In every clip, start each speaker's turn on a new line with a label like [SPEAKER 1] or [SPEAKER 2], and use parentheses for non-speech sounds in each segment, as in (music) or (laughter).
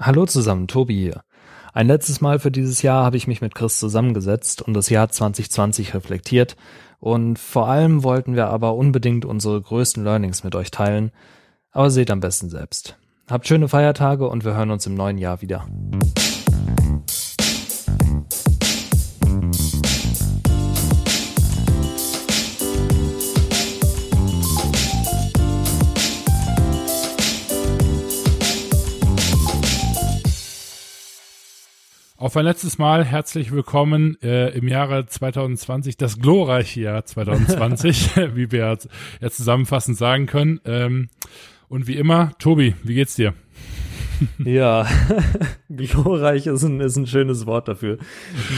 [SPEAKER 1] Hallo zusammen, Tobi hier. Ein letztes Mal für dieses Jahr habe ich mich mit Chris zusammengesetzt und das Jahr 2020 reflektiert und vor allem wollten wir aber unbedingt unsere größten Learnings mit euch teilen, aber seht am besten selbst. Habt schöne Feiertage und wir hören uns im neuen Jahr wieder.
[SPEAKER 2] Auf ein letztes Mal herzlich willkommen äh, im Jahre 2020, das glorreiche Jahr 2020, (laughs) (laughs) wie wir jetzt, jetzt zusammenfassend sagen können. Ähm, und wie immer, Tobi, wie geht's dir? (laughs)
[SPEAKER 1] Ja, glorreich ist ein, ist ein schönes Wort dafür.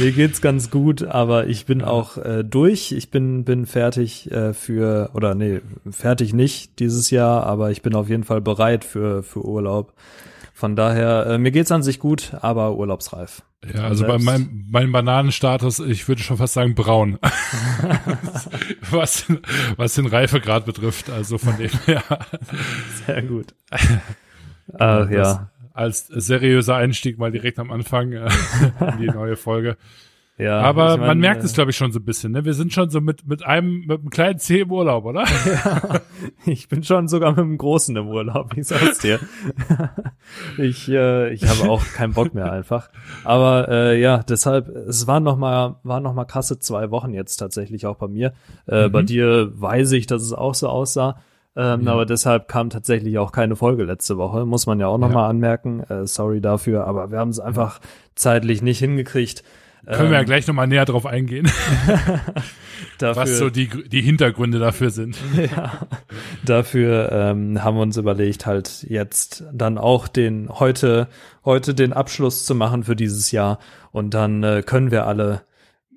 [SPEAKER 1] Mir geht's ganz gut, aber ich bin auch äh, durch. Ich bin, bin fertig äh, für, oder nee, fertig nicht dieses Jahr, aber ich bin auf jeden Fall bereit für, für Urlaub. Von daher, äh, mir geht's an sich gut, aber urlaubsreif.
[SPEAKER 2] Ja, also bei meinem, meinem Bananenstatus, ich würde schon fast sagen braun. (laughs) was, was den Reifegrad betrifft, also von dem her.
[SPEAKER 1] Sehr gut. Ach, ja.
[SPEAKER 2] Als seriöser Einstieg mal direkt am Anfang äh, in die neue Folge.
[SPEAKER 1] Ja,
[SPEAKER 2] aber
[SPEAKER 1] ich mein,
[SPEAKER 2] man merkt
[SPEAKER 1] äh,
[SPEAKER 2] es, glaube ich, schon so ein bisschen. Ne? Wir sind schon so mit mit einem mit einem kleinen Zeh im Urlaub, oder? (laughs)
[SPEAKER 1] Ja, ich bin schon sogar mit einem großen im Urlaub. Ich sag's dir. (laughs) ich äh, ich habe auch keinen Bock mehr einfach. Aber äh, ja, deshalb es waren noch mal waren noch mal krasse zwei Wochen jetzt tatsächlich auch bei mir. Äh,
[SPEAKER 2] Mhm.
[SPEAKER 1] Bei dir weiß ich, dass es auch so aussah. Ähm,
[SPEAKER 2] Ja.
[SPEAKER 1] Aber deshalb kam tatsächlich auch keine Folge letzte Woche, muss man ja auch noch
[SPEAKER 2] Ja.
[SPEAKER 1] mal anmerken. Äh, sorry dafür, aber wir haben es einfach zeitlich nicht hingekriegt.
[SPEAKER 2] Können wir ja
[SPEAKER 1] Ähm,
[SPEAKER 2] gleich nochmal näher drauf eingehen, (laughs)
[SPEAKER 1] dafür,
[SPEAKER 2] was so die die Hintergründe dafür sind. (laughs)
[SPEAKER 1] Ja, dafür ähm, haben wir uns überlegt, halt jetzt dann auch den heute heute den Abschluss zu machen für dieses Jahr. Und dann äh, können wir alle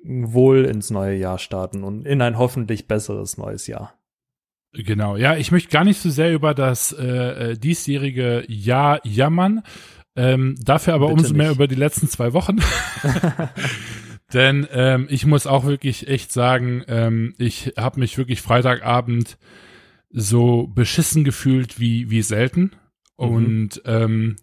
[SPEAKER 1] wohl ins neue Jahr starten und in ein hoffentlich besseres neues Jahr.
[SPEAKER 2] Genau, ja, ich möchte gar nicht so sehr über das äh, äh, diesjährige Jahr jammern, ähm, dafür aber
[SPEAKER 1] Bitte
[SPEAKER 2] umso mehr
[SPEAKER 1] nicht.
[SPEAKER 2] über die letzten zwei Wochen. (laughs) Denn ähm, ich muss auch wirklich echt sagen, ähm, ich habe mich wirklich Freitagabend so beschissen gefühlt wie, wie selten.
[SPEAKER 1] Mhm.
[SPEAKER 2] Und ähm,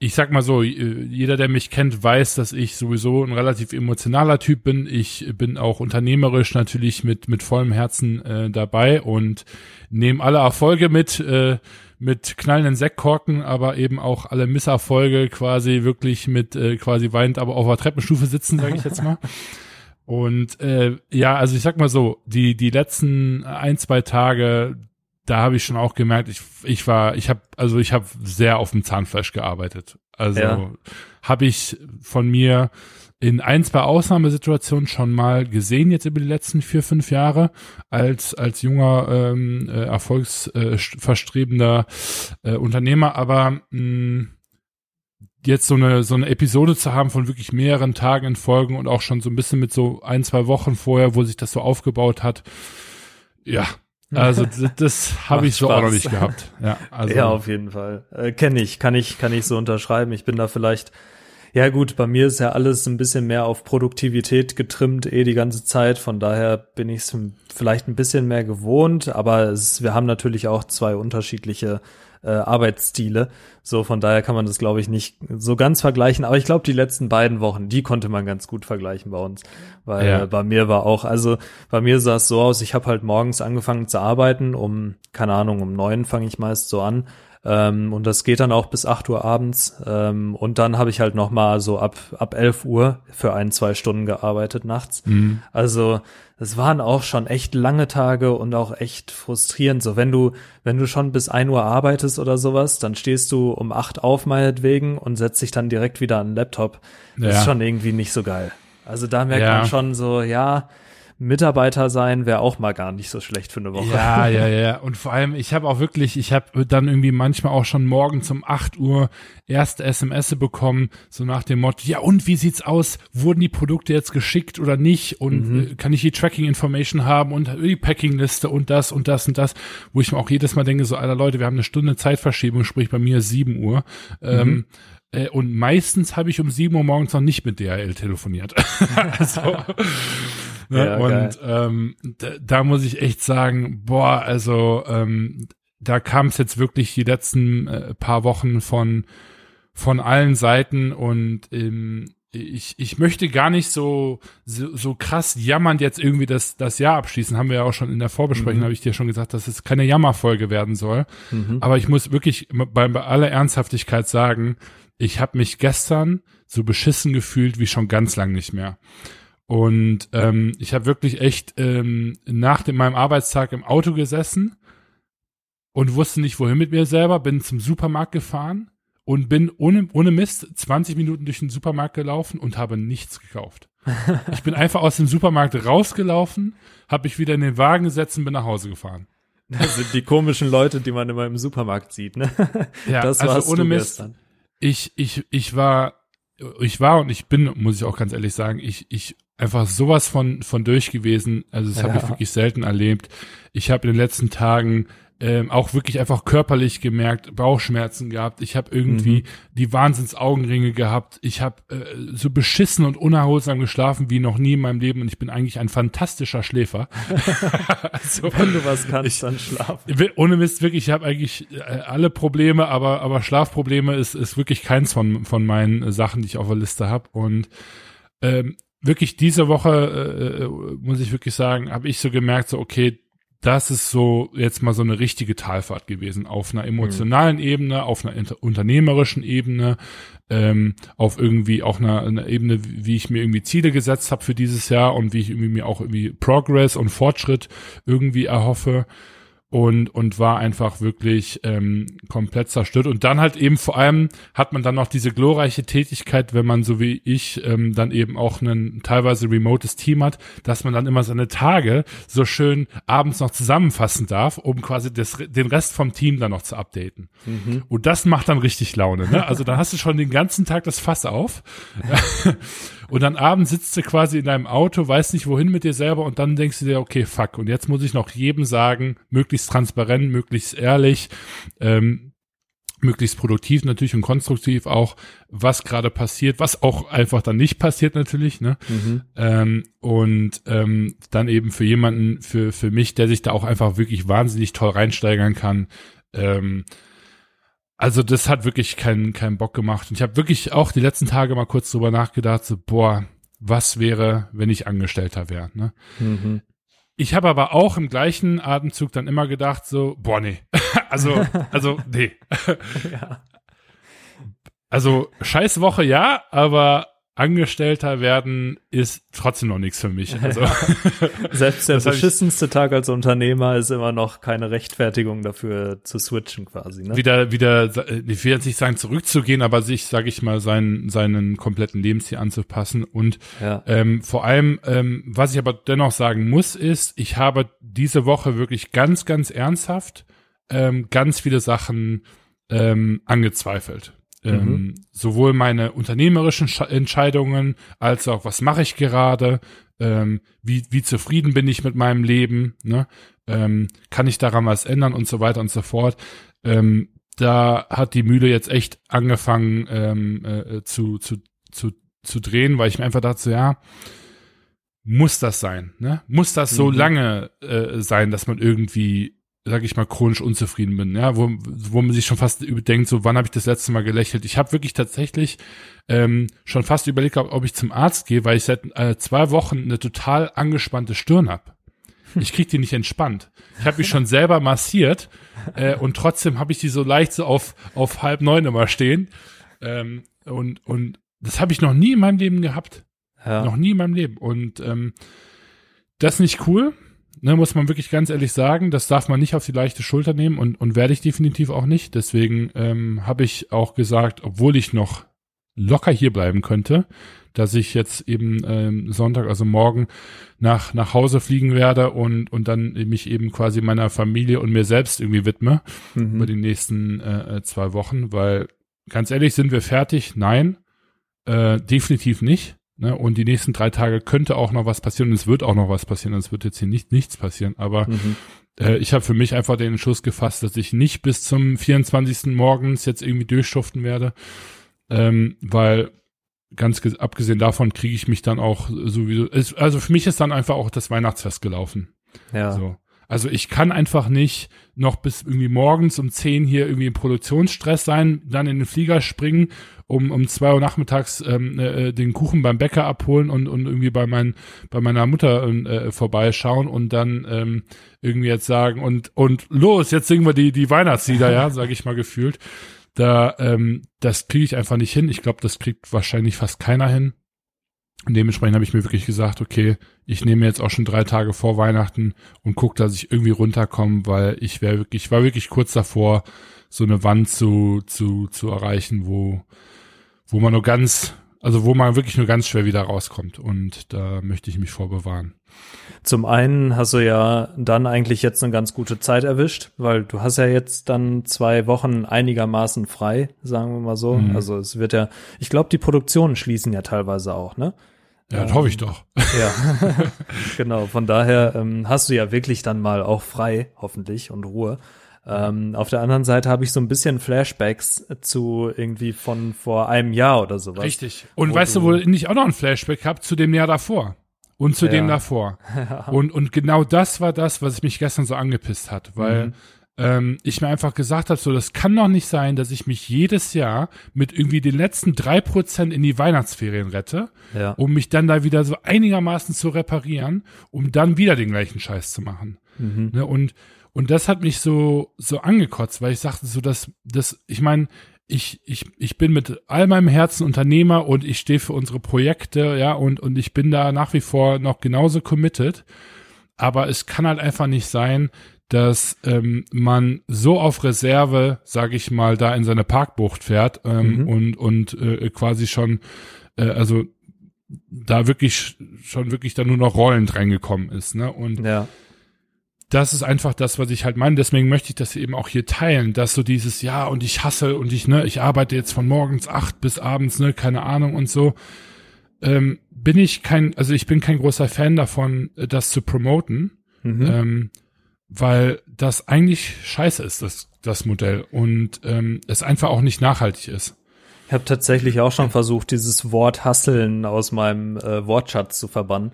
[SPEAKER 2] ich sag mal so, äh, jeder, der mich kennt, weiß, dass ich sowieso ein relativ emotionaler Typ bin. Ich bin auch unternehmerisch natürlich mit, mit vollem Herzen äh, dabei und nehme alle Erfolge mit, äh, mit knallenden Sektkorken, aber eben auch alle Misserfolge quasi wirklich mit äh, quasi weinend, aber auf der Treppenstufe sitzen, sage ich jetzt mal. (laughs) Und äh, ja, also ich sag mal so, die die letzten ein zwei Tage, da habe ich schon auch gemerkt, ich ich war, ich habe also ich habe sehr auf dem Zahnfleisch gearbeitet. Also
[SPEAKER 1] Ja.
[SPEAKER 2] habe ich von mir in ein, zwei Ausnahmesituationen schon mal gesehen jetzt über die letzten vier, fünf Jahre als, als junger, ähm, äh, erfolgsverstrebender äh, Unternehmer, aber mh, jetzt so eine, so eine Episode zu haben von wirklich mehreren Tagen in Folgen und auch schon so ein bisschen mit so ein, zwei Wochen vorher, wo sich das so aufgebaut hat, ja, also das, das habe ich so auch noch
[SPEAKER 1] Spaß.
[SPEAKER 2] nicht gehabt. Ja, (laughs) also
[SPEAKER 1] ja, auf jeden Fall. Äh, Kenne ich, kann ich, kann ich so unterschreiben. Ich bin da vielleicht, ja gut, bei mir ist ja alles ein bisschen mehr auf Produktivität getrimmt, eh die ganze Zeit. Von daher bin ich es vielleicht ein bisschen mehr gewohnt, aber es, wir haben natürlich auch zwei unterschiedliche äh, Arbeitsstile. So, von daher kann man das, glaube ich, nicht so ganz vergleichen. Aber ich glaube, die letzten beiden Wochen, die konnte man ganz gut vergleichen bei uns. Weil
[SPEAKER 2] Ja.
[SPEAKER 1] äh, bei mir war auch, also bei mir sah es so aus, ich habe halt morgens angefangen zu arbeiten, um, keine Ahnung, um neun fange ich meist so an. Ähm, und das geht dann auch bis 8 Uhr abends. Ähm, und dann habe ich halt noch mal so ab, ab 11 Uhr für ein, zwei Stunden gearbeitet nachts.
[SPEAKER 2] Mhm.
[SPEAKER 1] Also es waren auch schon echt lange Tage und auch echt frustrierend. So, wenn du, wenn du schon bis 1 Uhr arbeitest oder sowas, dann stehst du um 8 auf meinetwegen und setzt dich dann direkt wieder an den Laptop. Das
[SPEAKER 2] Ja.
[SPEAKER 1] ist schon irgendwie nicht so geil. Also da merkt
[SPEAKER 2] Ja.
[SPEAKER 1] man schon so, ja, Mitarbeiter sein wäre auch mal gar nicht so schlecht für eine Woche.
[SPEAKER 2] Ja, (laughs) ja, ja. Und vor allem, ich habe auch wirklich, ich habe dann irgendwie manchmal auch schon morgens um 8 Uhr erste SMS bekommen, so nach dem Motto, ja und wie sieht's aus? Wurden die Produkte jetzt geschickt oder nicht? Und äh, kann ich die Tracking Information haben und die Packingliste und das und das und das, wo ich mir auch jedes Mal denke, so, alter Leute, wir haben eine Stunde Zeitverschiebung, sprich bei mir 7 Uhr. Ähm, äh, und meistens habe ich um 7 Uhr morgens noch nicht mit DHL telefoniert. (laughs) also, ne?
[SPEAKER 1] Ja,
[SPEAKER 2] und ähm, da, da muss ich echt sagen, boah, also ähm, da kam es jetzt wirklich die letzten äh, paar Wochen von von allen Seiten und ähm, ich, ich möchte gar nicht so, so, so krass jammernd jetzt irgendwie das, das Jahr abschließen. Haben wir ja auch schon in der Vorbesprechung, mhm. habe ich dir schon gesagt, dass es keine Jammerfolge werden soll. Mhm. Aber ich muss wirklich bei, bei aller Ernsthaftigkeit sagen, ich habe mich gestern so beschissen gefühlt wie schon ganz lang nicht mehr. Und ähm, ich habe wirklich echt ähm, nach dem, meinem Arbeitstag im Auto gesessen und wusste nicht, wohin mit mir selber, bin zum Supermarkt gefahren und bin ohne, ohne Mist 20 Minuten durch den Supermarkt gelaufen und habe nichts gekauft. (laughs) ich bin einfach aus dem Supermarkt rausgelaufen, habe mich wieder in den Wagen gesetzt und bin nach Hause gefahren.
[SPEAKER 1] Das sind die komischen Leute, die man immer im Supermarkt sieht, ne?
[SPEAKER 2] Ja, das also ohne Mist. Gestern. Ich, ich, ich war, ich war und ich bin, muss ich auch ganz ehrlich sagen, ich, ich einfach sowas von, von durch gewesen. Also das ja. habe ich wirklich selten erlebt. Ich habe in den letzten Tagen ähm, auch wirklich einfach körperlich gemerkt, Bauchschmerzen gehabt. Ich habe irgendwie mhm. die Wahnsinns-Augenringe gehabt. Ich habe äh, so beschissen und unerholsam geschlafen wie noch nie in meinem Leben und ich bin eigentlich ein fantastischer Schläfer. (laughs)
[SPEAKER 1] also, Wenn du was kannst, ich, dann schlafen.
[SPEAKER 2] Ohne Mist, wirklich, ich habe eigentlich äh, alle Probleme, aber aber Schlafprobleme ist ist wirklich keins von von meinen äh, Sachen, die ich auf der Liste habe und ähm, wirklich diese Woche äh, äh muss ich wirklich sagen, habe ich so gemerkt, so okay, das ist so jetzt mal so eine richtige Talfahrt gewesen auf einer emotionalen mhm. Ebene, auf einer unternehmerischen Ebene, ähm, auf irgendwie auch einer, einer Ebene, wie ich mir irgendwie Ziele gesetzt habe für dieses Jahr und wie ich irgendwie mir auch irgendwie Progress und Fortschritt irgendwie erhoffe und und war einfach wirklich ähm, komplett zerstört und dann halt eben vor allem hat man dann noch diese glorreiche Tätigkeit, wenn man so wie ich ähm, dann eben auch ein teilweise remotes Team hat, dass man dann immer seine Tage so schön abends noch zusammenfassen darf, um quasi das, den Rest vom Team dann noch zu updaten. Mhm. Und das macht dann richtig Laune. Ne? Also dann hast du schon den ganzen Tag das Fass auf. (laughs) Und dann abends sitzt du quasi in deinem Auto, weißt nicht wohin mit dir selber und dann denkst du dir, okay, fuck. Und jetzt muss ich noch jedem sagen, möglichst transparent, möglichst ehrlich, ähm, möglichst produktiv natürlich und konstruktiv auch, was gerade passiert, was auch einfach dann nicht passiert natürlich, ne? Mhm. Ähm, und ähm, dann eben für jemanden, für, für mich, der sich da auch einfach wirklich wahnsinnig toll reinsteigern kann, ähm, also das hat wirklich keinen keinen Bock gemacht. Und ich habe wirklich auch die letzten Tage mal kurz drüber nachgedacht, so, boah, was wäre, wenn ich Angestellter wäre. Ne? Mhm. Ich habe aber auch im gleichen Atemzug dann immer gedacht, so, boah, nee. (laughs) also, also, nee. (laughs) ja. Also, scheiß Woche ja, aber Angestellter werden ist trotzdem noch nichts für mich. Also, (laughs)
[SPEAKER 1] Selbst der beschissenste Tag als Unternehmer ist immer noch keine Rechtfertigung dafür zu switchen quasi. Ne?
[SPEAKER 2] Wieder, wieder, ich will jetzt nicht sagen zurückzugehen, aber sich, sage ich mal, seinen, seinen kompletten Lebensstil anzupassen. Und ja. ähm, vor allem, ähm, was ich aber dennoch sagen muss, ist, ich habe diese Woche wirklich ganz, ganz ernsthaft ähm, ganz viele Sachen ähm, angezweifelt. Ähm, mhm. sowohl meine unternehmerischen Entscheidungen als auch, was mache ich gerade, ähm, wie, wie zufrieden bin ich mit meinem Leben, ne? ähm, kann ich daran was ändern und so weiter und so fort. Ähm, da hat die Mühle jetzt echt angefangen ähm, äh, zu, zu, zu, zu drehen, weil ich mir einfach dachte, ja, muss das sein? Ne? Muss das so mhm. lange äh, sein, dass man irgendwie sage ich mal, chronisch unzufrieden bin, ja, wo, wo man sich schon fast überdenkt, so wann habe ich das letzte Mal gelächelt. Ich habe wirklich tatsächlich ähm, schon fast überlegt, ob ich zum Arzt gehe, weil ich seit äh, zwei Wochen eine total angespannte Stirn habe. Ich krieg die nicht entspannt. Ich habe mich schon selber massiert äh, und trotzdem habe ich die so leicht so auf, auf halb neun immer stehen. Ähm, und, und das habe ich noch nie in meinem Leben gehabt. Ja. Noch nie in meinem Leben. Und ähm, das ist nicht cool ne, muss man wirklich ganz ehrlich sagen, das darf man nicht auf die leichte Schulter nehmen und, und werde ich definitiv auch nicht. Deswegen ähm, habe ich auch gesagt, obwohl ich noch locker hier bleiben könnte, dass ich jetzt eben ähm, Sonntag, also morgen, nach, nach Hause fliegen werde und, und dann mich eben quasi meiner Familie und mir selbst irgendwie widme mhm. über die nächsten äh, äh zwei Wochen, weil ganz ehrlich, sind wir fertig? Nein, äh, definitiv nicht. Ne? Und die nächsten drei Tage könnte auch noch was passieren und es wird auch noch was passieren. Es wird jetzt hier nicht nichts passieren. Aber mhm. äh, ich habe für mich einfach den Entschluss gefasst, dass ich nicht bis zum 24. morgens jetzt irgendwie durchschuften werde. Ähm, weil ganz abgesehen davon kriege ich mich dann auch sowieso. also für mich ist dann einfach auch das Weihnachtsfest gelaufen. Ja. So. Also ich kann einfach nicht noch bis irgendwie morgens um zehn hier irgendwie im Produktionsstress sein, dann in den Flieger springen, um um zwei Uhr nachmittags ähm, äh, den Kuchen beim Bäcker abholen und und irgendwie bei mein bei meiner Mutter äh, vorbeischauen und dann ähm, irgendwie jetzt sagen und und los, jetzt singen wir die die Weihnachtslieder, ja, (laughs) sage ich mal gefühlt. Da ähm, das kriege ich einfach nicht hin. Ich glaube, das kriegt wahrscheinlich fast keiner hin. Und dementsprechend habe ich mir wirklich gesagt, okay, ich nehme jetzt auch schon drei Tage vor Weihnachten und gucke, dass ich irgendwie runterkomme, weil ich wäre wirklich, ich war wirklich kurz davor, so eine Wand zu, zu, zu erreichen, wo, wo man nur ganz, also wo man wirklich nur ganz schwer wieder rauskommt. Und da möchte ich mich vorbewahren.
[SPEAKER 1] Zum einen hast du ja dann eigentlich jetzt eine ganz gute Zeit erwischt, weil du hast ja jetzt dann zwei Wochen einigermaßen frei, sagen wir mal so. Mhm. Also es wird ja, ich glaube, die Produktionen schließen ja teilweise auch, ne?
[SPEAKER 2] Ja, das ähm, hoffe ich doch.
[SPEAKER 1] Ja, (laughs) (laughs) genau. Von daher ähm, hast du ja wirklich dann mal auch frei, hoffentlich, und Ruhe. Ähm, auf der anderen Seite habe ich so ein bisschen Flashbacks zu irgendwie von vor einem Jahr oder sowas.
[SPEAKER 2] Richtig. Und weißt du, wo ich auch noch ein Flashback habe zu dem Jahr davor? und zu ja. dem davor. (laughs) und, und genau das war das, was mich gestern so angepisst hat, weil mhm. Ähm, ich mir einfach gesagt habe, so, das kann doch nicht sein, dass ich mich jedes Jahr mit irgendwie den letzten drei Prozent in die Weihnachtsferien rette, ja. um mich dann da wieder so einigermaßen zu reparieren, um dann wieder den gleichen Scheiß zu machen. Mhm. Ne, und und das hat mich so so angekotzt, weil ich sagte so, dass das, ich meine, ich, ich, ich bin mit all meinem Herzen Unternehmer und ich stehe für unsere Projekte, ja, und, und ich bin da nach wie vor noch genauso committed. Aber es kann halt einfach nicht sein, dass ähm, man so auf Reserve, sage ich mal, da in seine Parkbucht fährt ähm, mhm. und, und äh, quasi schon, äh, also da wirklich schon wirklich da nur noch rollend reingekommen ist, ne? Und ja das ist einfach das, was ich halt meine. Deswegen möchte ich das eben auch hier teilen, dass so dieses, ja, und ich hasse und ich, ne, ich arbeite jetzt von morgens acht bis abends, ne, keine Ahnung und so. Ähm, bin ich kein, also ich bin kein großer Fan davon, äh, das zu promoten, mhm. ähm, weil das eigentlich scheiße ist, das, das Modell und ähm, es einfach auch nicht nachhaltig ist.
[SPEAKER 1] Ich habe tatsächlich auch schon versucht, dieses Wort Hasseln aus meinem äh, Wortschatz zu verbannen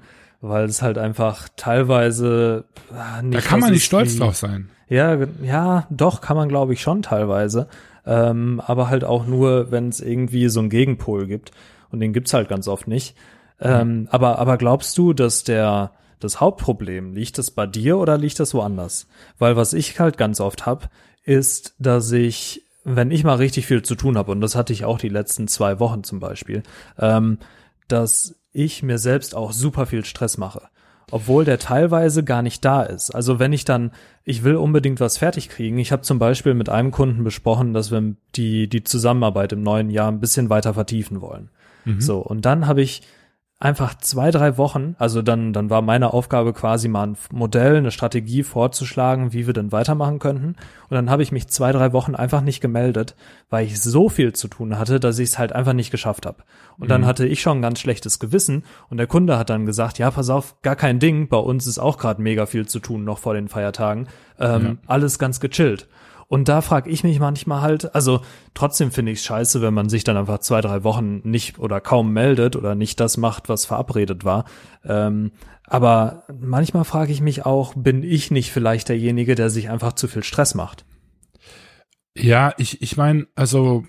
[SPEAKER 1] weil es halt einfach teilweise
[SPEAKER 2] äh, nicht. Da kann man nicht stolz wie, drauf sein.
[SPEAKER 1] Ja, ja, doch kann man glaube ich schon teilweise, ähm, aber halt auch nur, wenn es irgendwie so einen Gegenpol gibt und den gibt's halt ganz oft nicht. Ähm, mhm. aber aber glaubst du, dass der das Hauptproblem liegt das bei dir oder liegt das woanders? Weil was ich halt ganz oft hab, ist, dass ich wenn ich mal richtig viel zu tun habe, und das hatte ich auch die letzten zwei Wochen zum Beispiel, ähm, dass ich mir selbst auch super viel Stress mache. Obwohl der teilweise gar nicht da ist. Also wenn ich dann, ich will unbedingt was fertig kriegen. Ich habe zum Beispiel mit einem Kunden besprochen, dass wir die, die Zusammenarbeit im neuen Jahr ein bisschen weiter vertiefen wollen. Mhm. So, und dann habe ich einfach zwei, drei Wochen, also dann, dann war meine Aufgabe quasi mal ein Modell, eine Strategie vorzuschlagen, wie wir denn weitermachen könnten. Und dann habe ich mich zwei, drei Wochen einfach nicht gemeldet, weil ich so viel zu tun hatte, dass ich es halt einfach nicht geschafft habe. Und mhm. dann hatte ich schon ein ganz schlechtes Gewissen und der Kunde hat dann gesagt, ja, pass auf, gar kein Ding, bei uns ist auch gerade mega viel zu tun noch vor den Feiertagen. Ähm, ja. Alles ganz gechillt. Und da frage ich mich manchmal halt, also trotzdem finde ich es scheiße, wenn man sich dann einfach zwei, drei Wochen nicht oder kaum meldet oder nicht das macht, was verabredet war. Ähm, aber manchmal frage ich mich auch, bin ich nicht vielleicht derjenige, der sich einfach zu viel Stress macht?
[SPEAKER 2] Ja, ich, ich meine, also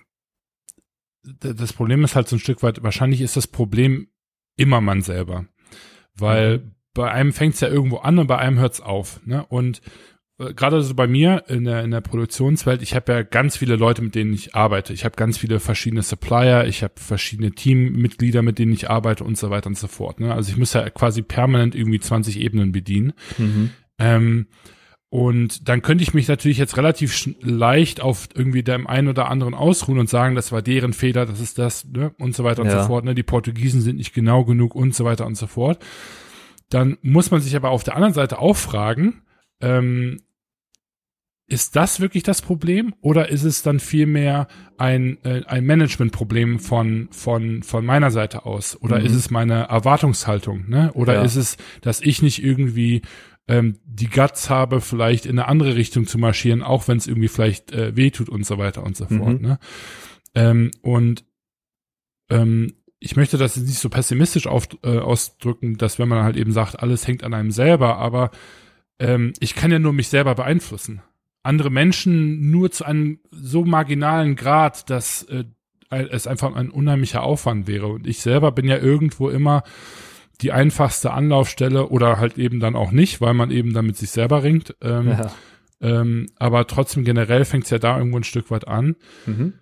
[SPEAKER 2] das Problem ist halt so ein Stück weit, wahrscheinlich ist das Problem immer man selber. Weil mhm. bei einem fängt es ja irgendwo an und bei einem hört es auf. Ne? Und gerade so bei mir in der, in der Produktionswelt, ich habe ja ganz viele Leute, mit denen ich arbeite. Ich habe ganz viele verschiedene Supplier, ich habe verschiedene Teammitglieder, mit denen ich arbeite und so weiter und so fort. Ne? Also ich muss ja quasi permanent irgendwie 20 Ebenen bedienen. Mhm. Ähm, und dann könnte ich mich natürlich jetzt relativ leicht auf irgendwie dem einen oder anderen ausruhen und sagen, das war deren Fehler, das ist das, ne? und so weiter und ja. so fort. Ne? Die Portugiesen sind nicht genau genug und so weiter und so fort. Dann muss man sich aber auf der anderen Seite auch fragen, ähm, ist das wirklich das Problem oder ist es dann vielmehr ein, äh, ein Managementproblem von, von, von meiner Seite aus? Oder mhm. ist es meine Erwartungshaltung? Ne? Oder ja. ist es, dass ich nicht irgendwie ähm, die Guts habe, vielleicht in eine andere Richtung zu marschieren, auch wenn es irgendwie vielleicht äh, wehtut und so weiter und so mhm. fort. Ne? Ähm, und ähm, ich möchte das nicht so pessimistisch auf, äh, ausdrücken, dass wenn man halt eben sagt, alles hängt an einem selber, aber ähm, ich kann ja nur mich selber beeinflussen. Andere Menschen nur zu einem so marginalen Grad, dass äh, es einfach ein unheimlicher Aufwand wäre. Und ich selber bin ja irgendwo immer die einfachste Anlaufstelle oder halt eben dann auch nicht, weil man eben dann mit sich selber ringt. Ähm, ja. ähm, aber trotzdem generell fängt es ja da irgendwo ein Stück weit an. Mhm.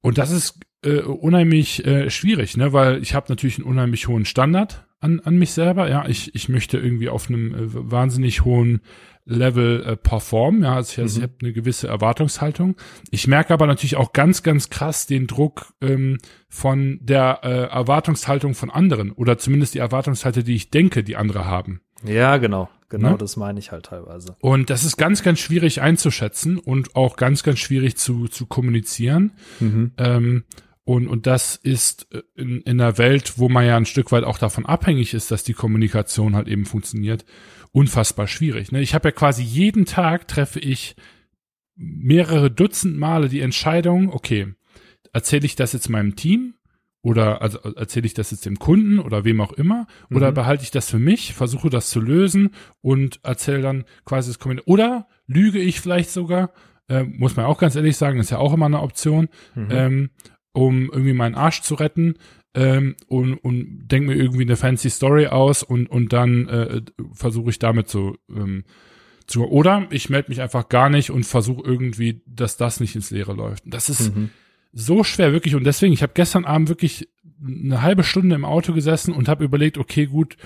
[SPEAKER 2] Und das ist äh, unheimlich äh, schwierig, ne? weil ich habe natürlich einen unheimlich hohen Standard an, an mich selber. Ja, ich, ich möchte irgendwie auf einem äh, wahnsinnig hohen Level äh, performen. Ja, also ich, also mhm. ich habe eine gewisse Erwartungshaltung. Ich merke aber natürlich auch ganz, ganz krass den Druck ähm, von der äh, Erwartungshaltung von anderen oder zumindest die Erwartungshaltung, die ich denke, die andere haben.
[SPEAKER 1] Ja, genau. Genau, ne? das meine ich halt teilweise.
[SPEAKER 2] Und das ist ganz, ganz schwierig einzuschätzen und auch ganz, ganz schwierig zu, zu kommunizieren. Mhm. Ähm, und, und das ist äh, in, in einer Welt, wo man ja ein Stück weit auch davon abhängig ist, dass die Kommunikation halt eben funktioniert, unfassbar schwierig. Ne? Ich habe ja quasi jeden Tag treffe ich mehrere Dutzend Male die Entscheidung, okay, erzähle ich das jetzt meinem Team oder also erzähle ich das jetzt dem Kunden oder wem auch immer oder mhm. behalte ich das für mich, versuche das zu lösen und erzähle dann quasi das Kommentar oder lüge ich vielleicht sogar, äh, muss man auch ganz ehrlich sagen, ist ja auch immer eine Option, mhm. ähm, um irgendwie meinen Arsch zu retten ähm, und, und denke mir irgendwie eine fancy Story aus und, und dann äh, versuche ich damit zu, ähm, zu. Oder ich melde mich einfach gar nicht und versuche irgendwie, dass das nicht ins Leere läuft. Das ist mhm. so schwer, wirklich. Und deswegen, ich habe gestern Abend wirklich eine halbe Stunde im Auto gesessen und habe überlegt, okay, gut,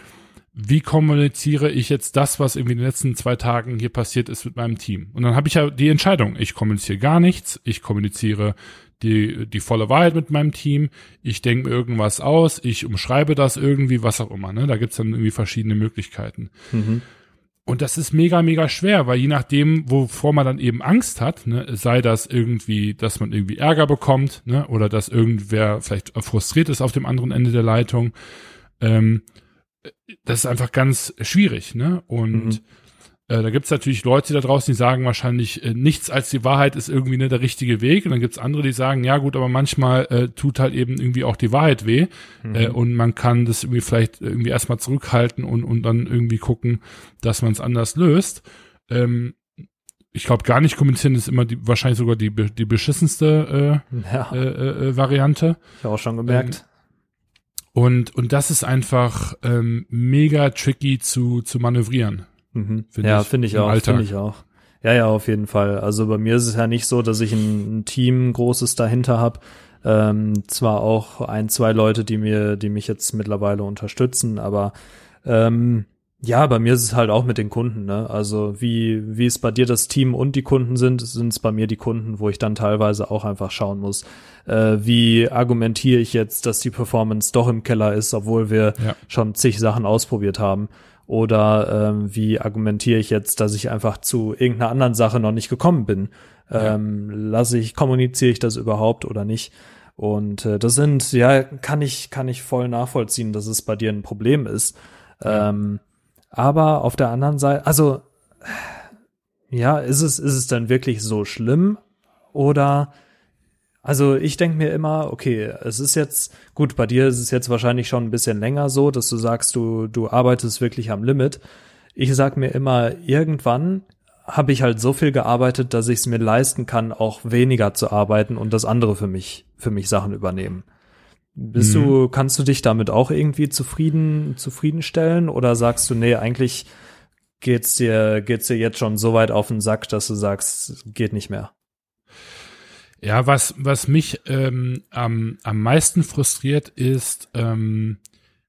[SPEAKER 2] wie kommuniziere ich jetzt das, was irgendwie in den letzten zwei Tagen hier passiert ist mit meinem Team? Und dann habe ich ja die Entscheidung, ich kommuniziere gar nichts, ich kommuniziere die, die volle Wahrheit mit meinem Team, ich denke mir irgendwas aus, ich umschreibe das irgendwie, was auch immer. Ne? Da gibt's dann irgendwie verschiedene Möglichkeiten. Mhm. Und das ist mega, mega schwer, weil je nachdem, wovor man dann eben Angst hat, ne, sei das irgendwie, dass man irgendwie Ärger bekommt, ne, oder dass irgendwer vielleicht frustriert ist auf dem anderen Ende der Leitung, ähm, das ist einfach ganz schwierig, ne? Und mhm. Äh, da gibt's natürlich Leute da draußen, die sagen wahrscheinlich, äh, nichts als die Wahrheit ist irgendwie ne, der richtige Weg. Und dann gibt's andere, die sagen, ja gut, aber manchmal äh, tut halt eben irgendwie auch die Wahrheit weh. Mhm. Äh, und man kann das irgendwie vielleicht irgendwie erstmal zurückhalten und, und dann irgendwie gucken, dass man es anders löst. Ähm, ich glaube, gar nicht kommunizieren ist immer die, wahrscheinlich sogar die, die beschissenste äh, ja. äh, äh, Variante.
[SPEAKER 1] Ich habe auch schon gemerkt.
[SPEAKER 2] Ähm, und, und das ist einfach ähm, mega tricky zu, zu manövrieren.
[SPEAKER 1] Mhm. Find ja, finde ich auch, finde ich auch. Ja, ja, auf jeden Fall. Also bei mir ist es ja nicht so, dass ich ein, ein Team großes dahinter habe. Ähm, zwar auch ein, zwei Leute, die mir, die mich jetzt mittlerweile unterstützen, aber ähm, ja, bei mir ist es halt auch mit den Kunden, ne? Also wie, wie es bei dir das Team und die Kunden sind, sind es bei mir die Kunden, wo ich dann teilweise auch einfach schauen muss, äh, wie argumentiere ich jetzt, dass die Performance doch im Keller ist, obwohl wir ja. schon zig Sachen ausprobiert haben. Oder ähm, wie argumentiere ich jetzt, dass ich einfach zu irgendeiner anderen Sache noch nicht gekommen bin? Ähm, ja. Lasse ich, kommuniziere ich das überhaupt oder nicht? Und äh, das sind, ja, kann ich, kann ich voll nachvollziehen, dass es bei dir ein Problem ist. Ja. Ähm, aber auf der anderen Seite, also ja, ist es, ist es dann wirklich so schlimm? Oder also ich denke mir immer, okay, es ist jetzt, gut, bei dir ist es jetzt wahrscheinlich schon ein bisschen länger so, dass du sagst, du, du arbeitest wirklich am Limit. Ich sag mir immer, irgendwann habe ich halt so viel gearbeitet, dass ich es mir leisten kann, auch weniger zu arbeiten und das andere für mich, für mich Sachen übernehmen. Bist mhm. du, kannst du dich damit auch irgendwie zufrieden, zufriedenstellen oder sagst du, nee, eigentlich geht's dir, geht's dir jetzt schon so weit auf den Sack, dass du sagst, geht nicht mehr?
[SPEAKER 2] Ja, was, was mich ähm, am, am meisten frustriert ist, ähm,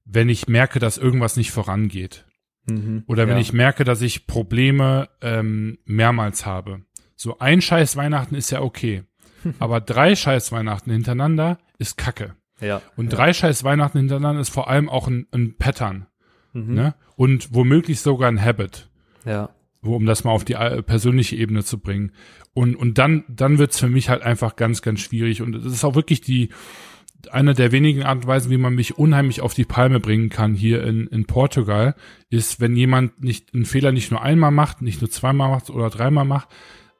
[SPEAKER 2] wenn ich merke, dass irgendwas nicht vorangeht. Mhm, Oder wenn ja. ich merke, dass ich Probleme ähm, mehrmals habe. So ein Scheiß Weihnachten ist ja okay. (laughs) aber drei Scheiß Weihnachten hintereinander ist Kacke. Ja. Und drei ja. Scheiß Weihnachten hintereinander ist vor allem auch ein, ein Pattern. Mhm. Ne? Und womöglich sogar ein Habit. Ja. Um das mal auf die äh, persönliche Ebene zu bringen. Und, und dann, dann wird's für mich halt einfach ganz, ganz schwierig. Und das ist auch wirklich die, eine der wenigen Art und Weisen, wie man mich unheimlich auf die Palme bringen kann hier in, in Portugal, ist, wenn jemand nicht einen Fehler nicht nur einmal macht, nicht nur zweimal macht oder dreimal macht,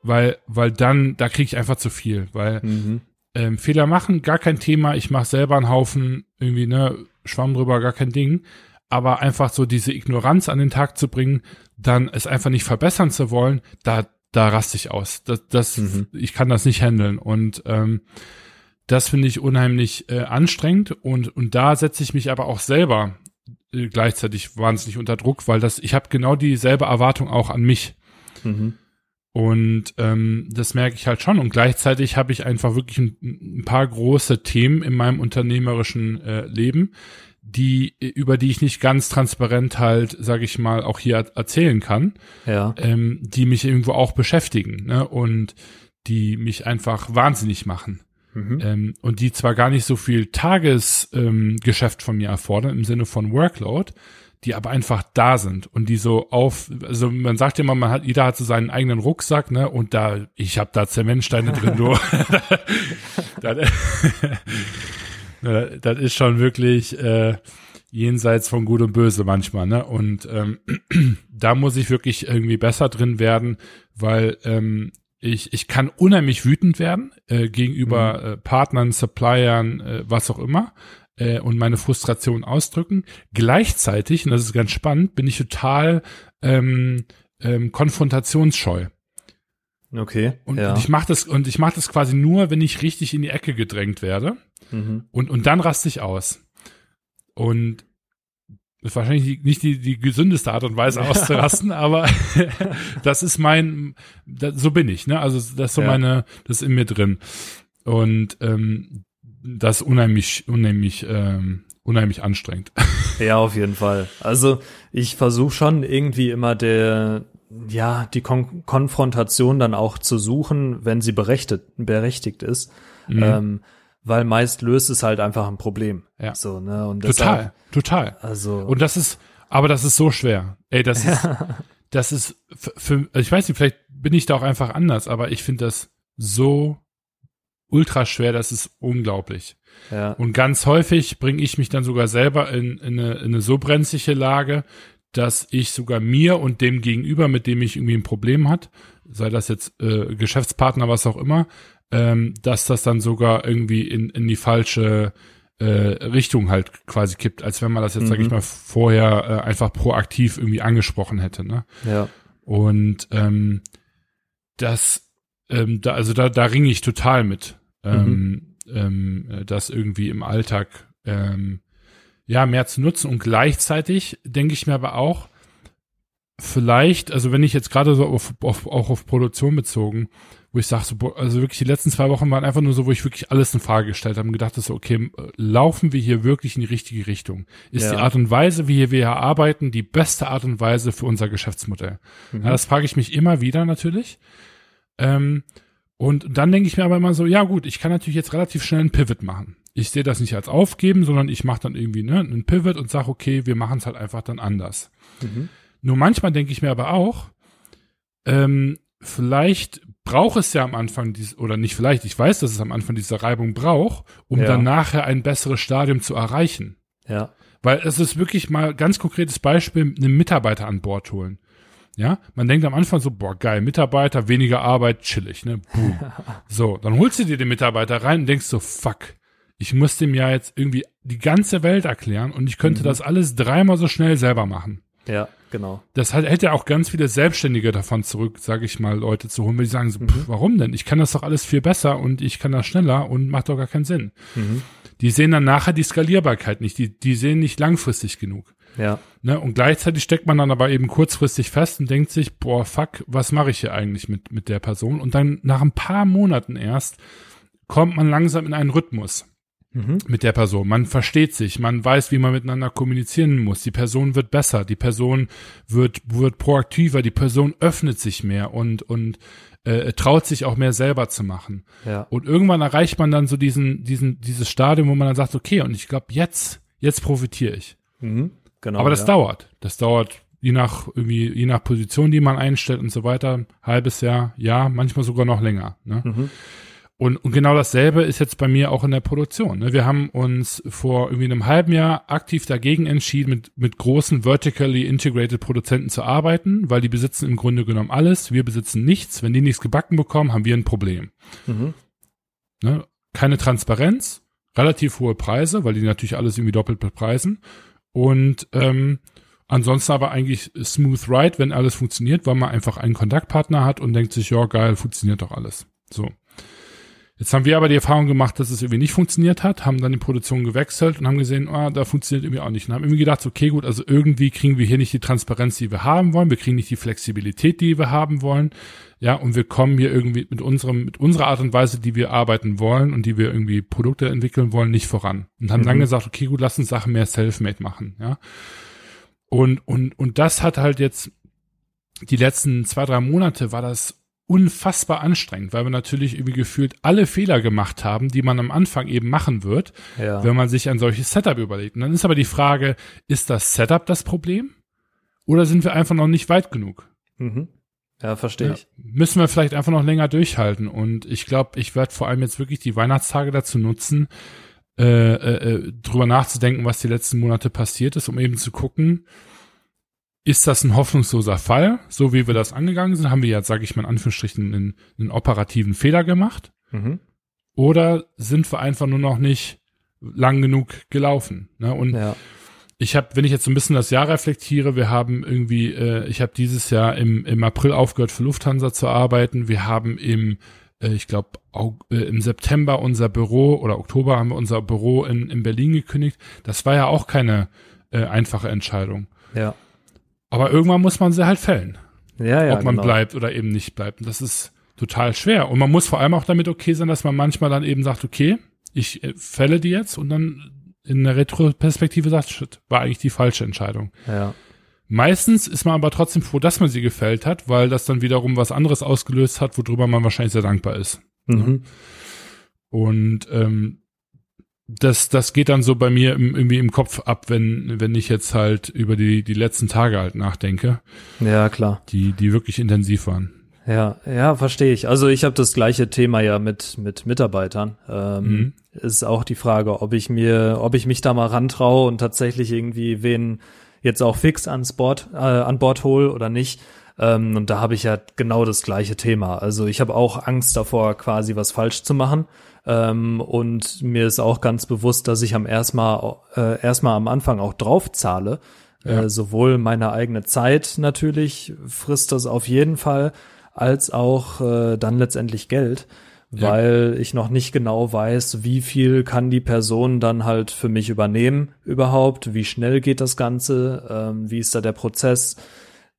[SPEAKER 2] weil, weil dann, da kriege ich einfach zu viel. Weil mhm. ähm, Fehler machen, gar kein Thema, ich mache selber einen Haufen, irgendwie, ne, Schwamm drüber, gar kein Ding. Aber einfach so diese Ignoranz an den Tag zu bringen, dann es einfach nicht verbessern zu wollen, da, da raste ich aus. Das, das, mhm. ich kann das nicht handeln. Und ähm, das finde ich unheimlich äh, anstrengend und, und da setze ich mich aber auch selber äh, gleichzeitig wahnsinnig unter Druck, weil das, ich habe genau dieselbe Erwartung auch an mich. Mhm. Und ähm, das merke ich halt schon. Und gleichzeitig habe ich einfach wirklich ein, ein, paar große Themen in meinem unternehmerischen äh, Leben, die über die ich nicht ganz transparent halt, sage ich mal, auch hier erzählen kann,
[SPEAKER 1] ja.
[SPEAKER 2] ähm, die mich irgendwo auch beschäftigen ne? und die mich einfach wahnsinnig machen. Mhm. Ähm, und die zwar gar nicht so viel Tagesgeschäft ähm, von mir erfordern im Sinne von Workload, die aber einfach da sind und die so auf, also man sagt immer, man hat, jeder hat so seinen eigenen Rucksack, ne? Und da, ich habe da Zementsteine drin, du. (laughs) (laughs) das, das ist schon wirklich äh, jenseits von Gut und Böse manchmal, ne? Und ähm, (clears throat) da muss ich wirklich irgendwie besser drin werden, weil ähm, ich, ich kann unheimlich wütend werden äh, gegenüber mhm. äh, Partnern, Suppliern, äh, was auch immer äh, und meine Frustration ausdrücken. Gleichzeitig, und das ist ganz spannend, bin ich total ähm, ähm, konfrontationsscheu.
[SPEAKER 1] Okay.
[SPEAKER 2] Und, ja. und ich mache das und ich mache das quasi nur, wenn ich richtig in die Ecke gedrängt werde. Mhm. Und und dann raste ich aus. Und das ist wahrscheinlich nicht die, die gesündeste Art und Weise (laughs) auszurasten, aber (laughs) das ist mein, das, so bin ich, ne? Also das ist so ja. meine, das ist in mir drin. Und ähm, das ist unheimlich, unheimlich, ähm, unheimlich anstrengend. (laughs)
[SPEAKER 1] Ja, auf jeden Fall. Also ich versuche schon irgendwie immer der, ja, die Kon Konfrontation dann auch zu suchen, wenn sie berechtigt, berechtigt ist. Mhm. Ähm, weil meist löst es halt einfach ein Problem.
[SPEAKER 2] Ja.
[SPEAKER 1] So, ne? Und
[SPEAKER 2] total, deshalb, total.
[SPEAKER 1] Also.
[SPEAKER 2] Und das ist, aber das ist so schwer. Ey, das ist, (laughs) das ist für, für, also ich weiß nicht, vielleicht bin ich da auch einfach anders, aber ich finde das so ultra schwer, das ist unglaublich.
[SPEAKER 1] Ja.
[SPEAKER 2] Und ganz häufig bringe ich mich dann sogar selber in, in, eine, in eine so brenzliche Lage, dass ich sogar mir und dem Gegenüber, mit dem ich irgendwie ein Problem hat, sei das jetzt äh, Geschäftspartner, was auch immer, ähm, dass das dann sogar irgendwie in, in die falsche äh, Richtung halt quasi kippt, als wenn man das jetzt, mhm. sag ich mal, vorher äh, einfach proaktiv irgendwie angesprochen hätte. Ne?
[SPEAKER 1] Ja.
[SPEAKER 2] Und ähm, das, ähm, da, also da, da ringe ich total mit ähm, mhm. ähm, das irgendwie im Alltag ähm, ja mehr zu nutzen und gleichzeitig denke ich mir aber auch vielleicht, also wenn ich jetzt gerade so auf, auf, auch auf Produktion bezogen, wo ich sage, so, also wirklich die letzten zwei Wochen waren einfach nur so, wo ich wirklich alles in Frage gestellt habe und gedacht habe, so, okay, laufen wir hier wirklich in die richtige Richtung? Ist ja. die Art und Weise, wie wir hier arbeiten, die beste Art und Weise für unser Geschäftsmodell? Mhm. Ja, das frage ich mich immer wieder natürlich. Ähm, und dann denke ich mir aber immer so, ja gut, ich kann natürlich jetzt relativ schnell einen Pivot machen. Ich sehe das nicht als Aufgeben, sondern ich mache dann irgendwie ne, einen Pivot und sage, okay, wir machen es halt einfach dann anders. Mhm. Nur manchmal denke ich mir aber auch, ähm, vielleicht braucht es ja am Anfang dies, oder nicht vielleicht, ich weiß, dass es am Anfang diese Reibung braucht, um ja. dann nachher ein besseres Stadium zu erreichen.
[SPEAKER 1] Ja.
[SPEAKER 2] Weil es ist wirklich mal ganz konkretes Beispiel, einen Mitarbeiter an Bord holen. Ja, man denkt am Anfang so, boah, geil, Mitarbeiter, weniger Arbeit, chillig, ne? Boom. (laughs) so, dann holst du dir den Mitarbeiter rein und denkst so, fuck, ich muss dem ja jetzt irgendwie die ganze Welt erklären und ich könnte mhm. das alles dreimal so schnell selber machen.
[SPEAKER 1] Ja, genau.
[SPEAKER 2] Das halt, hätte auch ganz viele Selbstständige davon zurück, sage ich mal, Leute zu holen, weil die sagen so, mhm. pff, warum denn? Ich kann das doch alles viel besser und ich kann das schneller und macht doch gar keinen Sinn. Mhm. Die sehen dann nachher die Skalierbarkeit nicht, die, die sehen nicht langfristig genug.
[SPEAKER 1] Ja.
[SPEAKER 2] Ne, und gleichzeitig steckt man dann aber eben kurzfristig fest und denkt sich, boah, fuck, was mache ich hier eigentlich mit, mit der Person? Und dann nach ein paar Monaten erst kommt man langsam in einen Rhythmus mhm. mit der Person. Man versteht sich, man weiß, wie man miteinander kommunizieren muss. Die Person wird besser, die Person wird, wird proaktiver, die Person öffnet sich mehr und, und äh, traut sich auch mehr selber zu machen.
[SPEAKER 1] Ja.
[SPEAKER 2] Und irgendwann erreicht man dann so diesen, diesen, dieses Stadium, wo man dann sagt, okay, und ich glaube, jetzt, jetzt profitiere ich.
[SPEAKER 1] Mhm. Genau,
[SPEAKER 2] Aber das
[SPEAKER 1] ja.
[SPEAKER 2] dauert. Das dauert je nach irgendwie, je nach Position, die man einstellt und so weiter, halbes Jahr, ja, manchmal sogar noch länger. Ne? Mhm. Und, und genau dasselbe ist jetzt bei mir auch in der Produktion. Ne? Wir haben uns vor irgendwie einem halben Jahr aktiv dagegen entschieden, mit, mit großen vertically integrated Produzenten zu arbeiten, weil die besitzen im Grunde genommen alles. Wir besitzen nichts. Wenn die nichts gebacken bekommen, haben wir ein Problem. Mhm. Ne? Keine Transparenz, relativ hohe Preise, weil die natürlich alles irgendwie doppelt bepreisen Und ähm, ansonsten aber eigentlich smooth ride, wenn alles funktioniert, weil man einfach einen Kontaktpartner hat und denkt sich, ja geil, funktioniert doch alles. So. Jetzt haben wir aber die Erfahrung gemacht, dass es irgendwie nicht funktioniert hat, haben dann die Produktion gewechselt und haben gesehen, ah, da funktioniert irgendwie auch nicht. Und haben irgendwie gedacht, okay, gut, also irgendwie kriegen wir hier nicht die Transparenz, die wir haben wollen, wir kriegen nicht die Flexibilität, die wir haben wollen. Ja, und wir kommen hier irgendwie mit unserem, mit unserer Art und Weise, die wir arbeiten wollen und die wir irgendwie Produkte entwickeln wollen, nicht voran. Und haben mhm. dann gesagt, okay, gut, lass uns Sachen mehr self-made machen, ja. Und, und, und das hat halt jetzt die letzten zwei, drei Monate war das unfassbar anstrengend, weil wir natürlich irgendwie gefühlt alle Fehler gemacht haben, die man am Anfang eben machen wird, ja. wenn man sich ein solches Setup überlegt. Und dann ist aber die Frage, ist das Setup das Problem? Oder sind wir einfach noch nicht weit genug?
[SPEAKER 1] Mhm. Ja, verstehe ja, ich.
[SPEAKER 2] Müssen wir vielleicht einfach noch länger durchhalten. Und ich glaube, ich werde vor allem jetzt wirklich die Weihnachtstage dazu nutzen, äh, äh, äh, drüber nachzudenken, was die letzten Monate passiert ist, um eben zu gucken, ist das ein hoffnungsloser Fall? So wie wir das angegangen sind, haben wir jetzt, sage ich mal in Anführungsstrichen, einen, einen operativen Fehler gemacht? Mhm. Oder sind wir einfach nur noch nicht lang genug gelaufen? Ne? Und ja. ich habe, wenn ich jetzt so ein bisschen das Jahr reflektiere, wir haben irgendwie, äh, ich habe dieses Jahr im, im April aufgehört für Lufthansa zu arbeiten. Wir haben im, äh, ich glaube, äh, im September unser Büro oder Oktober haben wir unser Büro in, in Berlin gekündigt. Das war ja auch keine äh, einfache Entscheidung.
[SPEAKER 1] Ja.
[SPEAKER 2] Aber irgendwann muss man sie halt fällen.
[SPEAKER 1] Ja, ja,
[SPEAKER 2] Ob man genau. bleibt oder eben nicht bleibt. Und das ist total schwer. Und man muss vor allem auch damit okay sein, dass man manchmal dann eben sagt, okay, ich äh, fälle die jetzt und dann in der Retroperspektive sagt, shit, war eigentlich die falsche Entscheidung.
[SPEAKER 1] Ja.
[SPEAKER 2] Meistens ist man aber trotzdem froh, dass man sie gefällt hat, weil das dann wiederum was anderes ausgelöst hat, worüber man wahrscheinlich sehr dankbar ist.
[SPEAKER 1] Mhm.
[SPEAKER 2] Und ähm, das, das geht dann so bei mir im, irgendwie im Kopf ab, wenn, wenn ich jetzt halt über die, die letzten Tage halt nachdenke.
[SPEAKER 1] Ja, klar.
[SPEAKER 2] Die, die wirklich intensiv waren.
[SPEAKER 1] Ja, ja, verstehe ich. Also ich habe das gleiche Thema ja mit mit Mitarbeitern. Ähm, mhm. Ist auch die Frage, ob ich mir, ob ich mich da mal rantraue und tatsächlich irgendwie wen jetzt auch fix ans Bord, äh, an Bord hol oder nicht. Ähm, und da habe ich ja genau das gleiche Thema. Also ich habe auch Angst davor, quasi was falsch zu machen. Ähm, und mir ist auch ganz bewusst, dass ich am erstmal äh, erstmal am Anfang auch drauf zahle. Ja. Äh, sowohl meine eigene Zeit natürlich frisst das auf jeden Fall, als auch äh, dann letztendlich Geld, ja. weil ich noch nicht genau weiß, wie viel kann die Person dann halt für mich übernehmen überhaupt, wie schnell geht das Ganze, ähm, wie ist da der Prozess.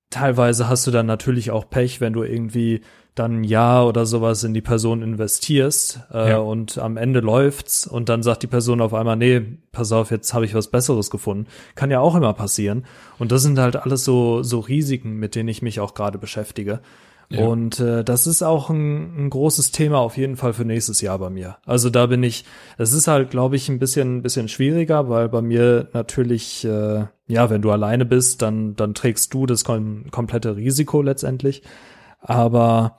[SPEAKER 1] Teilweise hast du dann natürlich auch Pech, wenn du irgendwie dann ein Jahr oder sowas in die Person investierst äh, ja. und am Ende läuft's und dann sagt die Person auf einmal, nee, pass auf, jetzt habe ich was Besseres gefunden. Kann ja auch immer passieren. Und das sind halt alles so, so Risiken, mit denen ich mich auch gerade beschäftige. Ja. Und äh, das ist auch ein, ein großes Thema auf jeden Fall für nächstes Jahr bei mir. Also da bin ich, es ist halt, glaube ich, ein bisschen, ein bisschen schwieriger, weil bei mir natürlich, äh, ja, wenn du alleine bist, dann, dann trägst du das kom komplette Risiko letztendlich. Aber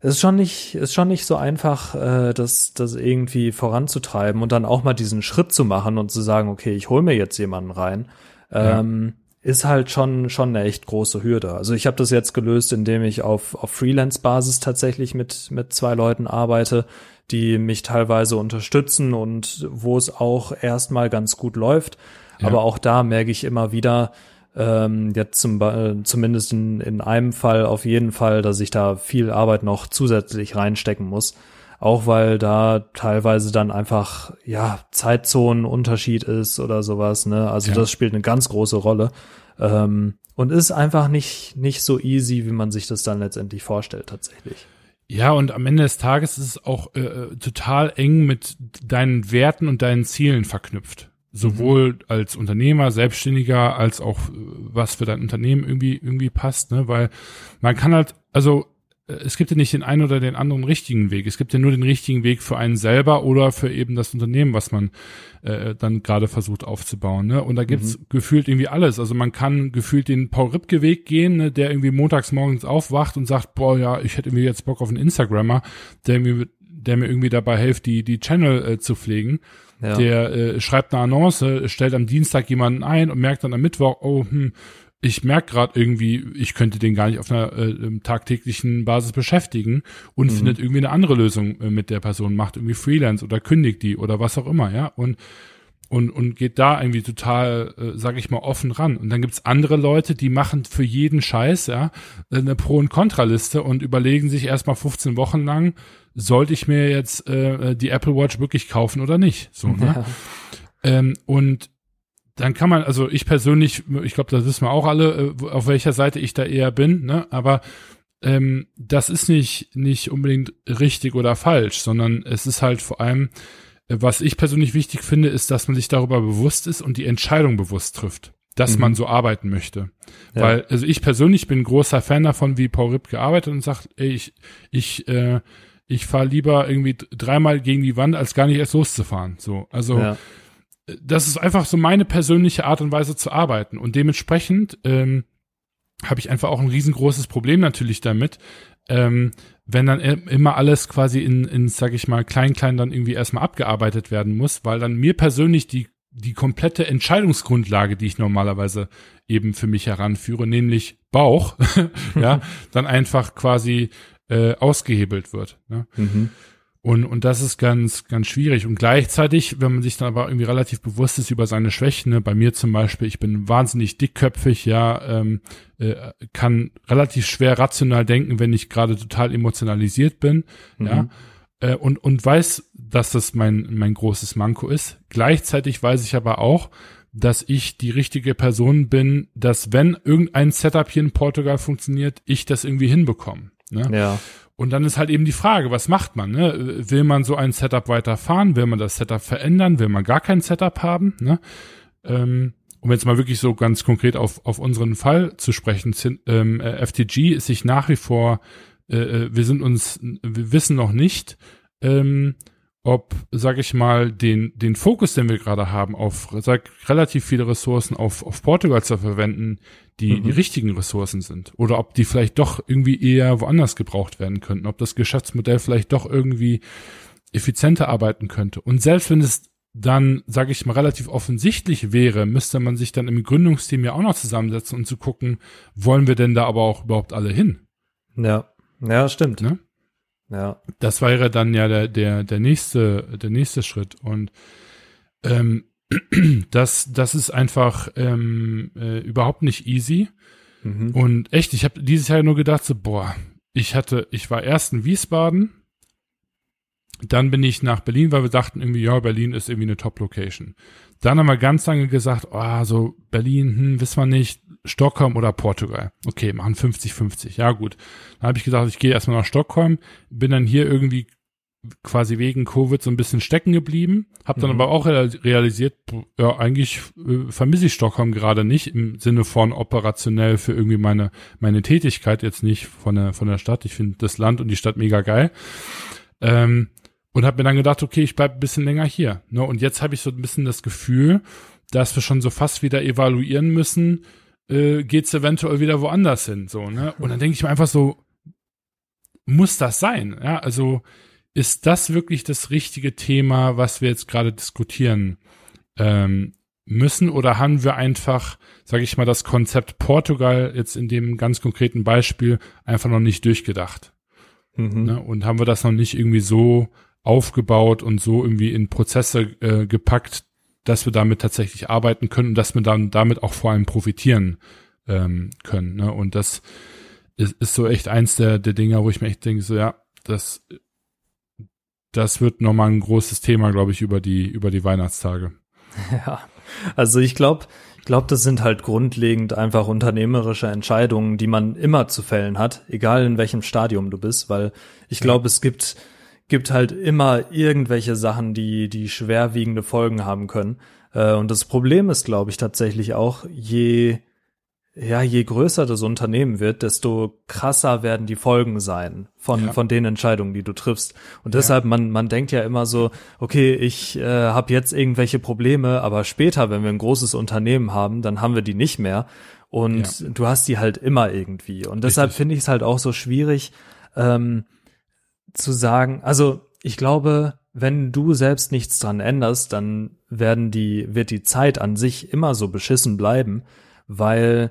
[SPEAKER 1] es ist schon nicht, ist schon nicht so einfach, äh, das, das irgendwie voranzutreiben und dann auch mal diesen Schritt zu machen und zu sagen, okay, ich hole mir jetzt jemanden rein, ähm, ja. Ist halt schon, schon eine echt große Hürde. Also ich habe das jetzt gelöst, indem ich auf, auf Freelance-Basis tatsächlich mit, mit zwei Leuten arbeite, die mich teilweise unterstützen und wo es auch erstmal ganz gut läuft. Ja. Aber auch da merke ich immer wieder, ähm, jetzt zum, äh, zumindest in, in einem Fall auf jeden Fall, dass ich da viel Arbeit noch zusätzlich reinstecken muss. Auch weil da teilweise dann einfach, ja, Zeitzonenunterschied ist oder sowas, ne? Also ja. das spielt eine ganz große Rolle. Ähm, und ist einfach nicht, nicht so easy, wie man sich das dann letztendlich vorstellt, tatsächlich.
[SPEAKER 2] Ja, und am Ende des Tages ist es auch äh, äh total eng mit deinen Werten und deinen Zielen verknüpft sowohl mhm. als Unternehmer, Selbstständiger, als auch äh, was für dein Unternehmen irgendwie irgendwie passt, ne? Weil man kann halt, also es gibt ja nicht den einen oder den anderen richtigen Weg. Es gibt ja nur den richtigen Weg für einen selber oder für eben das Unternehmen, was man äh, dann gerade versucht aufzubauen. Ne? Und da gibt's mhm. gefühlt irgendwie alles. Also man kann gefühlt den Paul Ripke Weg gehen, ne, der irgendwie montags morgens aufwacht und sagt, boah, ja, ich hätte irgendwie jetzt Bock auf einen Instagrammer, der irgendwie, der mir irgendwie dabei hilft, die die Channel äh, zu pflegen. Ja. Der äh, schreibt eine Annonce, stellt am Dienstag jemanden ein und merkt dann am Mittwoch, oh, hm, ich merke gerade irgendwie, ich könnte den gar nicht auf einer äh, ähm, tagtäglichen Basis beschäftigen und mhm. findet irgendwie eine andere Lösung äh, mit der Person, macht irgendwie Freelance oder kündigt die oder was auch immer, ja. Und und, und geht da irgendwie total, äh, sag ich mal, offen ran. Und dann gibt's andere Leute, die machen für jeden Scheiß, ja, eine Pro- und Kontraliste und überlegen sich erstmal 15 Wochen lang, sollte ich mir jetzt äh, die Apple Watch wirklich kaufen oder nicht? So, (laughs) ne? Ja. Ähm, und dann kann man, also ich persönlich, ich glaube, das wissen wir auch alle, äh, auf welcher Seite ich da eher bin, ne? Aber ähm, das ist nicht, nicht unbedingt richtig oder falsch, sondern es ist halt vor allem, äh, was ich persönlich wichtig finde, ist, dass man sich darüber bewusst ist und die Entscheidung bewusst trifft, dass mhm. man so arbeiten möchte. Ja. Weil, also ich persönlich bin großer Fan davon, wie Paul Ripp gearbeitet und sagt, ey, ich, ich, äh, ich fahre lieber irgendwie dreimal gegen die Wand, als gar nicht erst loszufahren. So, also ja. Das ist einfach so meine persönliche Art und Weise zu arbeiten und dementsprechend ähm, habe ich einfach auch ein riesengroßes Problem natürlich damit, ähm, wenn dann immer alles quasi in, in sag ich mal, klein, klein dann irgendwie erstmal abgearbeitet werden muss, weil dann mir persönlich die, die komplette Entscheidungsgrundlage, die ich normalerweise eben für mich heranführe, nämlich Bauch, (laughs) ja, (laughs) dann einfach quasi äh, ausgehebelt wird. Ne? Mhm. Und, und das ist ganz, ganz schwierig. Und gleichzeitig, wenn man sich dann aber irgendwie relativ bewusst ist über seine Schwächen, ne, bei mir zum Beispiel, ich bin wahnsinnig dickköpfig, ja, ähm, äh, kann relativ schwer rational denken, wenn ich gerade total emotionalisiert bin, mhm. ja, äh, und, und weiß, dass das mein, mein großes Manko ist. Gleichzeitig weiß ich aber auch, dass ich die richtige Person bin, dass wenn irgendein Setup hier in Portugal funktioniert, ich das irgendwie hinbekomme. Ne?
[SPEAKER 1] Ja.
[SPEAKER 2] Und dann ist halt eben die Frage, was macht man? Ne? Will man so ein Setup weiterfahren? Will man das Setup verändern? Will man gar kein Setup haben? Ne? Ähm, um jetzt mal wirklich so ganz konkret auf, auf unseren Fall zu sprechen, ähm, äh, FTG ist sich nach wie vor, äh, äh, wir sind uns, wir wissen noch nicht, ähm, ob, sag ich mal, den, den Fokus, den wir gerade haben, auf sag, relativ viele Ressourcen auf, auf Portugal zu verwenden, die mhm. die richtigen Ressourcen sind. Oder ob die vielleicht doch irgendwie eher woanders gebraucht werden könnten. Ob das Geschäftsmodell vielleicht doch irgendwie effizienter arbeiten könnte. Und selbst wenn es dann, sage ich mal, relativ offensichtlich wäre, müsste man sich dann im Gründungsteam ja auch noch zusammensetzen und zu gucken, wollen wir denn da aber auch überhaupt alle hin?
[SPEAKER 1] Ja, ja, stimmt. Ne?
[SPEAKER 2] Ja. Das wäre dann ja der, der, der nächste, der nächste Schritt. Und ähm, (clears throat) das, das ist einfach ähm, äh, überhaupt nicht easy. Mhm. Und echt, ich habe dieses Jahr nur gedacht, so, boah, ich hatte, ich war erst in Wiesbaden, dann bin ich nach Berlin, weil wir dachten irgendwie, ja, Berlin ist irgendwie eine Top-Location. Dann haben wir ganz lange gesagt, oh, so Berlin, hm, wissen wir nicht, Stockholm oder Portugal. Okay, machen 50-50. Ja, gut. Dann habe ich gesagt, ich gehe erstmal nach Stockholm, bin dann hier irgendwie quasi wegen Covid so ein bisschen stecken geblieben, habe dann mhm. aber auch realisiert, ja, eigentlich äh, vermisse ich Stockholm gerade nicht im Sinne von operationell für irgendwie meine meine Tätigkeit jetzt nicht von der von der Stadt. Ich finde das Land und die Stadt mega geil. Ähm, und habe mir dann gedacht, okay, ich bleib ein bisschen länger hier. Ne? Und jetzt habe ich so ein bisschen das Gefühl, dass wir schon so fast wieder evaluieren müssen, äh, geht's eventuell wieder woanders hin, so, ne? Und dann denke ich mir einfach so, muss das sein? Ja, also ist das wirklich das richtige Thema, was wir jetzt gerade diskutieren ähm, müssen? Oder haben wir einfach, sage ich mal, das Konzept Portugal jetzt in dem ganz konkreten Beispiel einfach noch nicht durchgedacht? Mhm. Ne? Und haben wir das noch nicht irgendwie so aufgebaut und so irgendwie in Prozesse äh, gepackt, dass wir damit tatsächlich arbeiten können und dass wir dann damit auch vor allem profitieren ähm, können. Ne? Und das ist, ist so echt eins der, der Dinge, wo ich mir echt denke, so ja, das, das wird nochmal ein großes Thema, glaube ich, über die, über die Weihnachtstage. (laughs)
[SPEAKER 1] Ja, also ich glaube, ich glaube, das sind halt grundlegend einfach unternehmerische Entscheidungen, die man immer zu fällen hat, egal in welchem Stadium du bist, weil ich glaube, ja. es gibt gibt halt immer irgendwelche Sachen, die, die schwerwiegende Folgen haben können. Äh, und das Problem ist, glaube ich, tatsächlich auch, je, ja, je größer das Unternehmen wird, desto krasser werden die Folgen sein von, ja. von den Entscheidungen, die du triffst. Und deshalb, ja. man, man denkt ja immer so, okay, ich äh, habe jetzt irgendwelche Probleme, aber später, wenn wir ein großes Unternehmen haben, dann haben wir die nicht mehr. Und ja. du hast die halt immer irgendwie. Und deshalb finde ich es halt auch so schwierig, ähm, zu sagen, also ich glaube, wenn du selbst nichts dran änderst, dann werden die, wird die Zeit an sich immer so beschissen bleiben, weil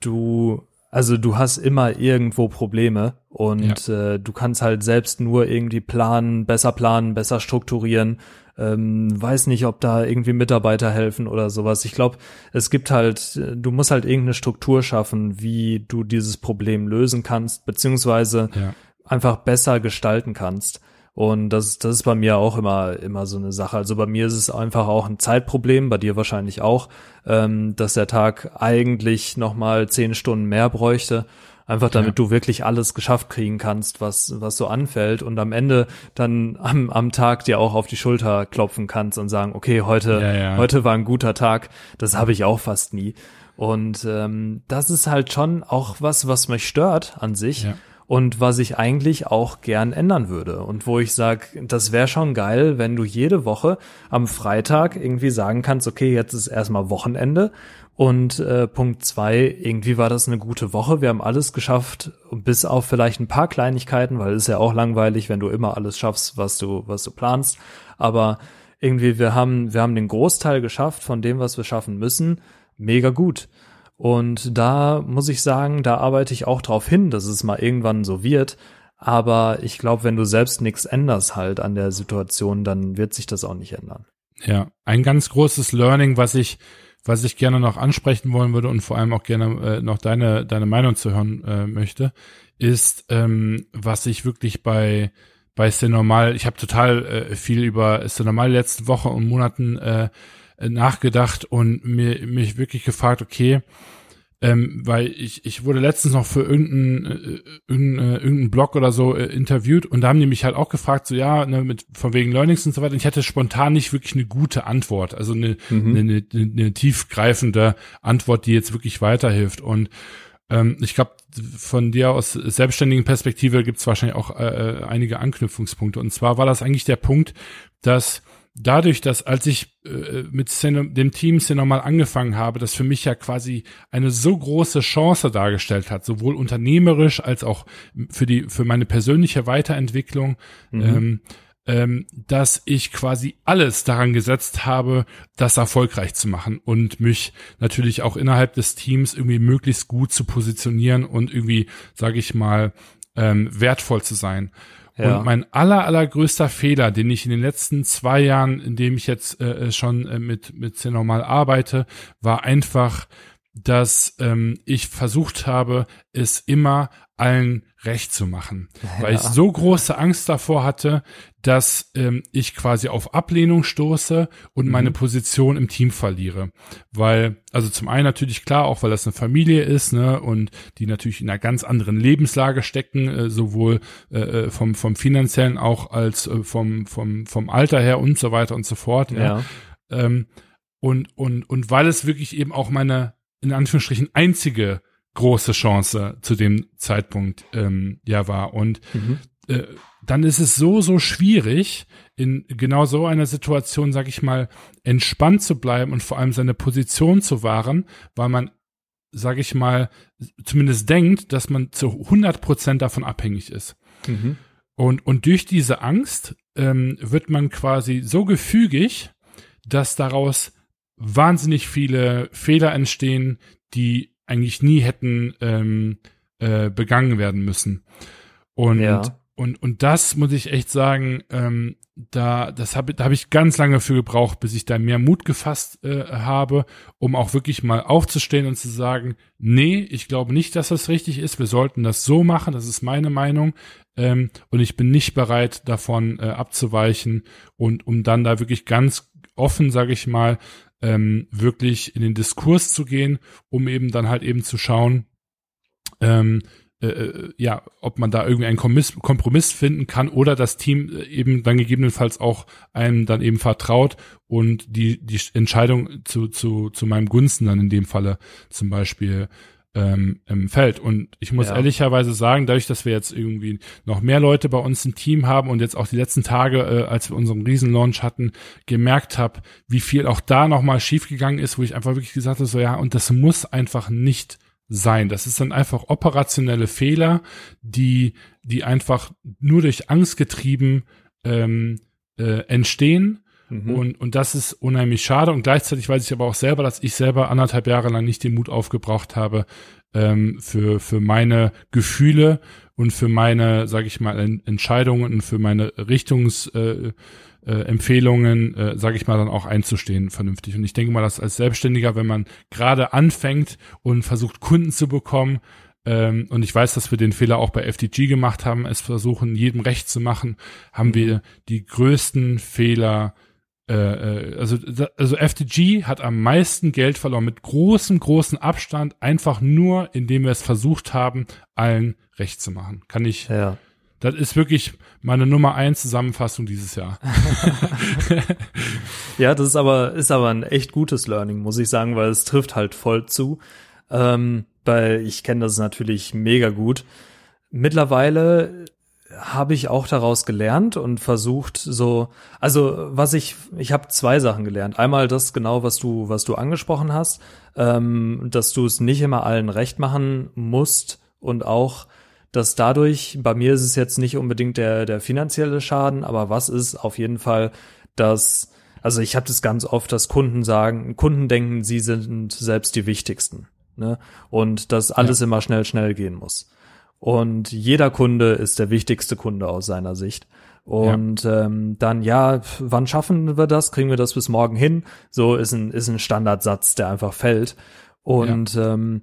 [SPEAKER 1] du, also du hast immer irgendwo Probleme und ja. äh, du kannst halt selbst nur irgendwie planen, besser planen, besser strukturieren ähm, weiß nicht, ob da irgendwie Mitarbeiter helfen oder sowas. Ich glaube, es gibt halt, du musst halt irgendeine Struktur schaffen, wie du dieses Problem lösen kannst, beziehungsweise ja. Einfach besser gestalten kannst. Und das, das ist bei mir auch immer, immer so eine Sache. Also bei mir ist es einfach auch ein Zeitproblem, bei dir wahrscheinlich auch, ähm, dass der Tag eigentlich nochmal zehn Stunden mehr bräuchte. Einfach damit ja. du wirklich alles geschafft kriegen kannst, was, was so anfällt und am Ende dann am, am Tag dir auch auf die Schulter klopfen kannst und sagen, okay, heute, ja, ja. heute war ein guter Tag. Das habe ich auch fast nie. Und ähm, das ist halt schon auch was, was mich stört an sich. Und was ich eigentlich auch gern ändern würde. Und wo ich sag, das wäre schon geil, wenn du jede Woche am Freitag irgendwie sagen kannst, okay, jetzt ist erstmal Wochenende. Und äh, Punkt zwei, irgendwie war das eine gute Woche, wir haben alles geschafft, bis auf vielleicht ein paar Kleinigkeiten, weil es ist ja auch langweilig, wenn du immer alles schaffst, was du was du planst, aber irgendwie wir haben wir haben den Großteil geschafft von dem, was wir schaffen müssen, mega gut. Und da muss ich sagen, da arbeite ich auch drauf hin, dass es mal irgendwann so wird. Aber ich glaube, wenn du selbst nichts änderst halt an der Situation, dann wird sich das auch nicht ändern.
[SPEAKER 2] Ja, ein ganz großes Learning, was ich, was ich gerne noch ansprechen wollen würde und vor allem auch gerne äh, noch deine, deine Meinung zu hören äh, möchte, ist, ähm, was ich wirklich bei, bei Normal, ich habe total äh, viel über Normal letzten Woche und Monaten äh, nachgedacht und mir mich wirklich gefragt, okay, ähm, weil ich, ich wurde letztens noch für irgendeinen äh, irgendein, äh, irgendein Blog oder so äh, interviewt und da haben die mich halt auch gefragt, so ja, ne, mit von wegen Learnings und so weiter. Und ich hatte spontan nicht wirklich eine gute Antwort, also eine, mhm. eine, eine, eine tiefgreifende Antwort, die jetzt wirklich weiterhilft. Und ähm, ich glaube, von dir aus selbstständigen Perspektive gibt es wahrscheinlich auch äh, äh, einige Anknüpfungspunkte. Und zwar war das eigentlich der Punkt, dass dadurch, dass als ich äh, mit Szene, dem Team nochmal angefangen habe, das für mich ja quasi eine so große Chance dargestellt hat, sowohl unternehmerisch als auch für die für meine persönliche Weiterentwicklung, mhm. ähm, ähm, dass ich quasi alles daran gesetzt habe, das erfolgreich zu machen und mich natürlich auch innerhalb des Teams irgendwie möglichst gut zu positionieren und irgendwie, sage ich mal, ähm, wertvoll zu sein. Ja. Und mein aller, allergrößter Fehler, den ich in den letzten zwei Jahren, in dem ich jetzt äh, schon äh, mit, mit normal arbeite, war einfach, dass ähm, ich versucht habe, es immer allen recht zu machen, ja. weil ich so große Angst davor hatte, dass ähm, ich quasi auf Ablehnung stoße und mhm. meine Position im Team verliere, weil also zum einen natürlich klar, auch weil das eine Familie ist, ne und die natürlich in einer ganz anderen Lebenslage stecken, äh, sowohl äh, äh vom vom finanziellen auch als äh, vom vom vom Alter her und so weiter und so fort. Ja. ja. Ähm, und und und weil es wirklich eben auch meine in Anführungsstrichen einzige große Chance zu dem Zeitpunkt ähm, ja war. Und mhm. äh, dann ist es so, so schwierig, in genau so einer Situation, sag ich mal, entspannt zu bleiben und vor allem seine Position zu wahren, weil man, sag ich mal, zumindest denkt, dass man zu 100 Prozent davon abhängig ist. Mhm. Und, und durch diese Angst ähm, wird man quasi so gefügig, dass daraus wahnsinnig viele Fehler entstehen, die eigentlich nie hätten ähm, äh, begangen werden müssen. Und ja. und und das muss ich echt sagen, ähm, da das habe da habe ich ganz lange für gebraucht, bis ich da mehr Mut gefasst äh, habe, um auch wirklich mal aufzustehen und zu sagen, nee, ich glaube nicht, dass das richtig ist. Wir sollten das so machen. Das ist meine Meinung. Ähm, und ich bin nicht bereit, davon äh, abzuweichen und um dann da wirklich ganz offen, sage ich mal, ähm, wirklich in den Diskurs zu gehen, um eben dann halt eben zu schauen, ähm, äh, äh ja, ob man da irgendwie einen Kompromiss finden kann oder das Team äh, eben dann gegebenenfalls auch einem dann eben vertraut und die, die Entscheidung zu, zu, zu meinem Gunsten dann in dem Falle zum Beispiel ähm, im Feld. Und ich muss ja. ehrlicherweise sagen, dadurch, dass wir jetzt irgendwie noch mehr Leute bei uns im Team haben und jetzt auch die letzten Tage, äh, als wir unseren Riesenlaunch hatten, gemerkt habe, wie viel auch da nochmal schiefgegangen ist, wo ich einfach wirklich gesagt habe, so ja, und das muss einfach nicht sein. Das ist dann einfach operationelle Fehler, die, die einfach nur durch Angst getrieben ähm, äh, entstehen Mhm. Und, und das ist unheimlich schade. Und gleichzeitig weiß ich aber auch selber, dass ich selber anderthalb Jahre lang nicht den Mut aufgebracht habe, ähm, für, für meine Gefühle und für meine, sage ich mal, Entscheidungen und für meine Richtungsempfehlungen, äh, äh, Empfehlungen, äh, sage ich mal, dann auch einzustehen vernünftig. Und ich denke mal, dass als Selbstständiger, wenn man gerade anfängt und versucht, Kunden zu bekommen, ähm, und ich weiß, dass wir den Fehler auch bei FTG gemacht haben, es versuchen, jedem recht zu machen, haben wir die größten Fehler äh, äh also, also FTG hat am meisten Geld verloren mit großem, großem Abstand, einfach nur, indem wir es versucht haben, allen recht zu machen. Kann ich.
[SPEAKER 1] Ja.
[SPEAKER 2] Das ist wirklich meine Nummer eins Zusammenfassung dieses Jahr. (laughs)
[SPEAKER 1] ja, das ist aber, ist aber ein echt gutes Learning, muss ich sagen, weil es trifft halt voll zu. Ähm, weil ich kenne das natürlich mega gut. Mittlerweile habe ich auch daraus gelernt und versucht so, also was ich, ich habe zwei Sachen gelernt. Einmal das genau, was du, was du angesprochen hast, ähm, dass du es nicht immer allen recht machen musst und auch, dass dadurch, bei mir ist es jetzt nicht unbedingt der, der finanzielle Schaden, aber was ist auf jeden Fall, dass, also ich habe das ganz oft, dass Kunden sagen, Kunden denken, sie sind selbst die wichtigsten ne? Und dass alles ja. immer schnell, schnell gehen muss. Und jeder Kunde ist der wichtigste Kunde aus seiner Sicht. Und ja. Ähm, dann, ja, wann schaffen wir das? Kriegen wir das bis morgen hin? So ist ein, ist ein Standardsatz, der einfach fällt. Und ja. ähm,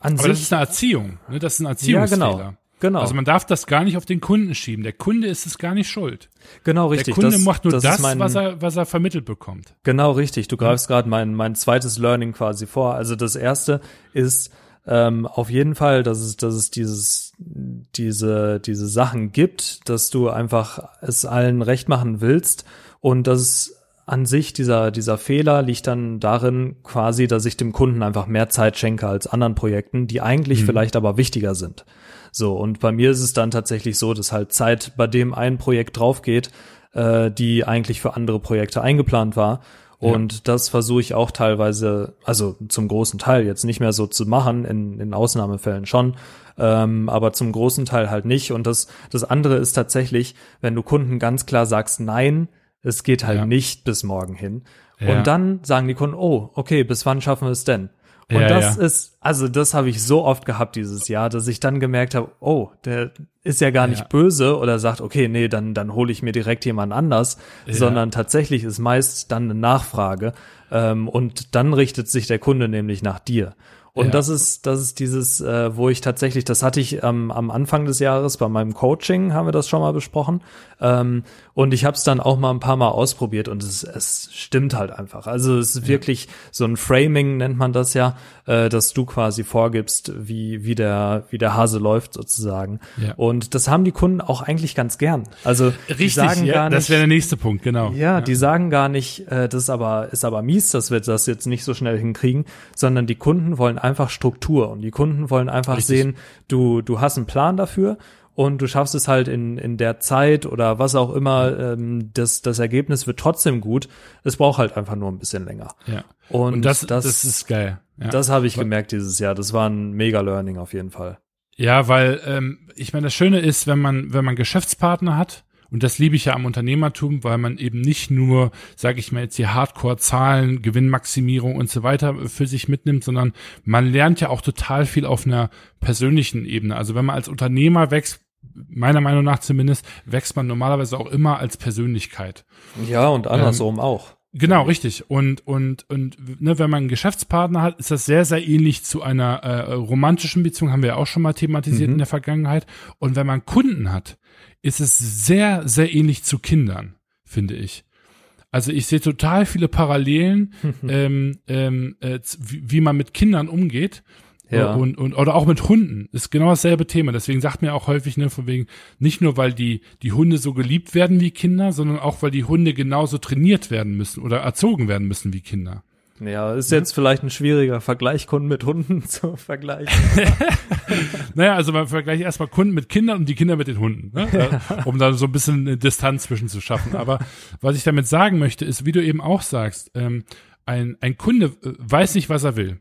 [SPEAKER 2] an Aber sich, das ist eine Erziehung, ne? Das ist ein Erziehungsfehler.
[SPEAKER 1] Ja, genau. Genau.
[SPEAKER 2] Also man darf das gar nicht auf den Kunden schieben. Der Kunde ist es gar nicht schuld.
[SPEAKER 1] Genau, richtig.
[SPEAKER 2] Der Kunde das, macht nur das, das mein, was, er, was er vermittelt bekommt.
[SPEAKER 1] Genau, richtig. Du greifst gerade mein, mein zweites Learning quasi vor. Also das erste ist ähm, auf jeden Fall, dass es, dass es dieses, diese, diese Sachen gibt, dass du einfach es allen recht machen willst und dass an sich dieser, dieser Fehler liegt dann darin quasi, dass ich dem Kunden einfach mehr Zeit schenke als anderen Projekten, die eigentlich mhm. vielleicht aber wichtiger sind. So, und bei mir ist es dann tatsächlich so, dass halt Zeit bei dem ein Projekt draufgeht, äh, die eigentlich für andere Projekte eingeplant war. Und ja. das versuche ich auch teilweise, also zum großen Teil jetzt nicht mehr so zu machen, in, in Ausnahmefällen schon, ähm, aber zum großen Teil halt nicht. Und das, das andere ist tatsächlich, wenn du Kunden ganz klar sagst, nein, es geht halt ja. nicht bis morgen hin. Ja. Und dann sagen die Kunden, oh, okay, bis wann schaffen wir es denn? Und ja, das ja. ist, also das habe ich so oft gehabt dieses Jahr, dass ich dann gemerkt habe, oh, der ist ja gar nicht ja. böse oder sagt, okay, nee, dann, dann hole ich mir direkt jemand anders, sondern tatsächlich ist meist dann eine Nachfrage ähm, und dann richtet sich der Kunde nämlich nach dir. Und das ist, das ist dieses, äh, wo ich tatsächlich, das hatte ich ähm, am Anfang des Jahres bei meinem Coaching, haben wir das schon mal besprochen. Ähm, und ich habe es dann auch mal ein paar Mal ausprobiert und es, es stimmt halt einfach. Also es ist ja. wirklich so ein Framing nennt man das ja, äh, dass du quasi vorgibst, wie, wie der, wie der Hase läuft sozusagen. Ja. Und das haben die Kunden auch eigentlich ganz gern. Also
[SPEAKER 2] Richtig, sagen ja, gar nicht, das wäre der nächste Punkt, genau.
[SPEAKER 1] Ja, die sagen gar nicht, äh, das ist aber, ist aber mies, dass wir das jetzt nicht so schnell hinkriegen, sondern die Kunden wollen einfach Struktur und die Kunden wollen einfach Richtig. sehen, du, du hast einen Plan dafür und du schaffst es halt in, in der Zeit oder was auch immer, ähm, das, das Ergebnis wird trotzdem gut. Es braucht halt einfach nur ein bisschen länger.
[SPEAKER 2] Ja. Und, und das, das, das ist geil.
[SPEAKER 1] Ja. Das habe ich gemerkt dieses Jahr. Das war ein mega Learning auf jeden Fall.
[SPEAKER 2] Ja, weil ähm, ich meine, das Schöne ist, wenn man, wenn man Geschäftspartner hat, und das liebe ich ja am Unternehmertum, weil man eben nicht nur, sage ich mal jetzt die Hardcore-Zahlen, Gewinnmaximierung und so weiter für sich mitnimmt, sondern man lernt ja auch total viel auf einer persönlichen Ebene. Also wenn man als Unternehmer wächst, meiner Meinung nach zumindest, wächst man normalerweise auch immer als Persönlichkeit.
[SPEAKER 1] Ja, und andersrum ähm, auch.
[SPEAKER 2] Genau, richtig. Und und und ne, wenn man einen Geschäftspartner hat, ist das sehr sehr ähnlich zu einer äh, romantischen Beziehung, haben wir ja auch schon mal thematisiert mhm. in der Vergangenheit. Und wenn man Kunden hat, ist es sehr sehr ähnlich zu Kindern, finde ich. Also ich sehe total viele Parallelen, (laughs) ähm, ähm, äh, wie, wie man mit Kindern umgeht. Ja. Und, und, oder auch mit Hunden ist genau dasselbe Thema. Deswegen sagt mir auch häufig, ne, von wegen, nicht nur, weil die, die Hunde so geliebt werden wie Kinder, sondern auch, weil die Hunde genauso trainiert werden müssen oder erzogen werden müssen wie Kinder.
[SPEAKER 1] Ja, ist jetzt vielleicht ein schwieriger Vergleich, Kunden mit Hunden (laughs) zu vergleichen. (laughs)
[SPEAKER 2] naja, also man vergleicht erstmal Kunden mit Kindern und die Kinder mit den Hunden, ne? ja. (laughs) um da so ein bisschen eine Distanz zwischen zu schaffen. Aber was ich damit sagen möchte, ist, wie du eben auch sagst, ähm, ein, ein Kunde äh, weiß nicht, was er will.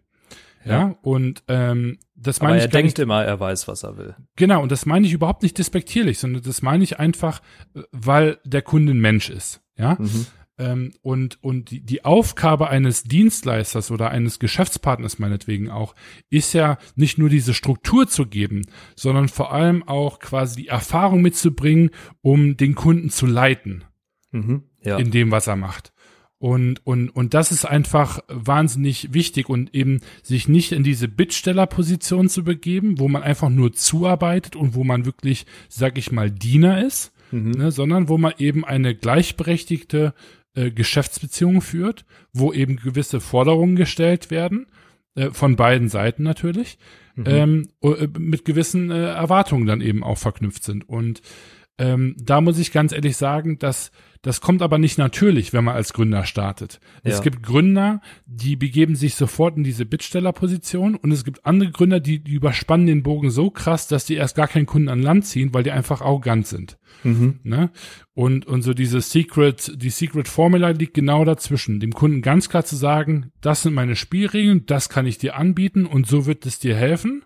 [SPEAKER 2] Ja, und ähm, das meine
[SPEAKER 1] Aber
[SPEAKER 2] ich.
[SPEAKER 1] Er denkt nicht, immer, er weiß, was er will.
[SPEAKER 2] Genau, und das meine ich überhaupt nicht despektierlich, sondern das meine ich einfach, weil der Kunde ein Mensch ist. Ja. Mhm. Ähm, und und die, die Aufgabe eines Dienstleisters oder eines Geschäftspartners meinetwegen auch, ist ja nicht nur diese Struktur zu geben, sondern vor allem auch quasi die Erfahrung mitzubringen, um den Kunden zu leiten. Mhm, ja. In dem, was er macht. Und, und, und das ist einfach wahnsinnig wichtig und eben sich nicht in diese Bittstellerposition zu begeben, wo man einfach nur zuarbeitet und wo man wirklich, sag ich mal, Diener ist, mhm. ne, sondern wo man eben eine gleichberechtigte äh, Geschäftsbeziehung führt, wo eben gewisse Forderungen gestellt werden, äh, von beiden Seiten natürlich, mhm. ähm, äh, mit gewissen äh, Erwartungen dann eben auch verknüpft sind. Und ähm, da muss ich ganz ehrlich sagen, dass das kommt aber nicht natürlich, wenn man als Gründer startet. Ja. Es gibt Gründer, die begeben sich sofort in diese Bittstellerposition und es gibt andere Gründer, die, die überspannen den Bogen so krass, dass die erst gar keinen Kunden an Land ziehen, weil die einfach arrogant sind. Mhm. Ne? Und, und so diese Secret, die Secret Formula liegt genau dazwischen, dem Kunden ganz klar zu sagen, das sind meine Spielregeln, das kann ich dir anbieten und so wird es dir helfen.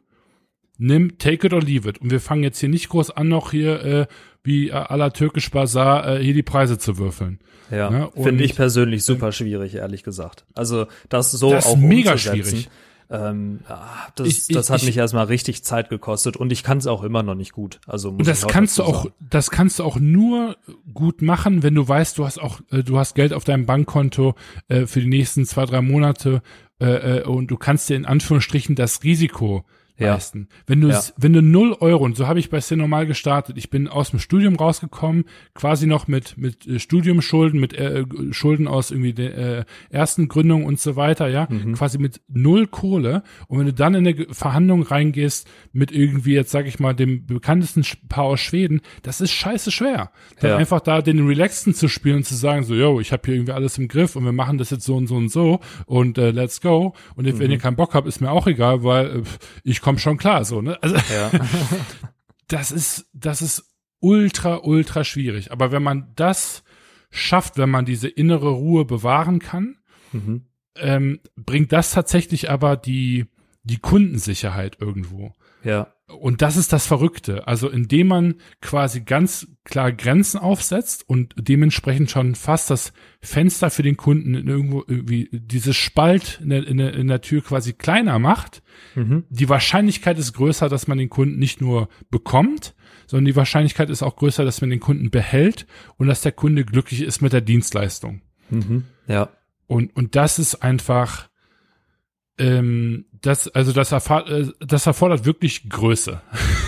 [SPEAKER 2] Nimm, take it or leave it. Und wir fangen jetzt hier nicht groß an, noch hier äh, wie äh, aller türkisch Bazar äh, hier die Preise zu würfeln.
[SPEAKER 1] Ja, ne? finde ich persönlich super schwierig, ehrlich gesagt. Also das so das
[SPEAKER 2] auch mega schwierig.
[SPEAKER 1] Ähm, ah, das, ich, das hat ich, mich erstmal richtig Zeit gekostet und ich kann es auch immer noch nicht gut. Also
[SPEAKER 2] muss das kannst du auch, das kannst du auch nur gut machen, wenn du weißt, du hast auch, äh, du hast Geld auf deinem Bankkonto äh, für die nächsten zwei drei Monate äh, äh, und du kannst dir in Anführungsstrichen das Risiko ja. leisten. Wenn du, ja. wenn du null Euro, und so habe ich bei Cinemal gestartet, ich bin aus dem Studium rausgekommen, quasi noch mit, mit äh, Studiumschulden, mit äh, Schulden aus irgendwie der äh, ersten Gründung und so weiter, ja, mhm. quasi mit null Kohle. Und wenn du dann in eine Verhandlung reingehst mit irgendwie, jetzt sage ich mal, dem bekanntesten Paar aus Schweden, das ist scheiße schwer. Dann ja. einfach da den Relaxten zu spielen und zu sagen, so, yo, ich habe hier irgendwie alles im Griff und wir machen das jetzt so und so und so und äh, let's go. Und mhm. wenn ihr keinen Bock habt, ist mir auch egal, weil äh, ich komme komm schon klar, so, ne? Also, ja. (laughs) das ist, das ist ultra, ultra schwierig. Aber wenn man das schafft, wenn man diese innere Ruhe bewahren kann, mhm. ähm, bringt das tatsächlich aber die, die Kundensicherheit irgendwo.
[SPEAKER 1] Ja.
[SPEAKER 2] Und das ist das Verrückte. Also indem man quasi ganz klar Grenzen aufsetzt und dementsprechend schon fast das Fenster für den Kunden in irgendwo irgendwie dieses Spalt in der, in der, in der Tür quasi kleiner macht, mhm. die Wahrscheinlichkeit ist größer, dass man den Kunden nicht nur bekommt, sondern die Wahrscheinlichkeit ist auch größer, dass man den Kunden behält und dass der Kunde glücklich ist mit der Dienstleistung.
[SPEAKER 1] Mhm. Ja.
[SPEAKER 2] Und, und das ist einfach, ähm, das, also das, erfahr, äh, das erfordert wirklich Größe.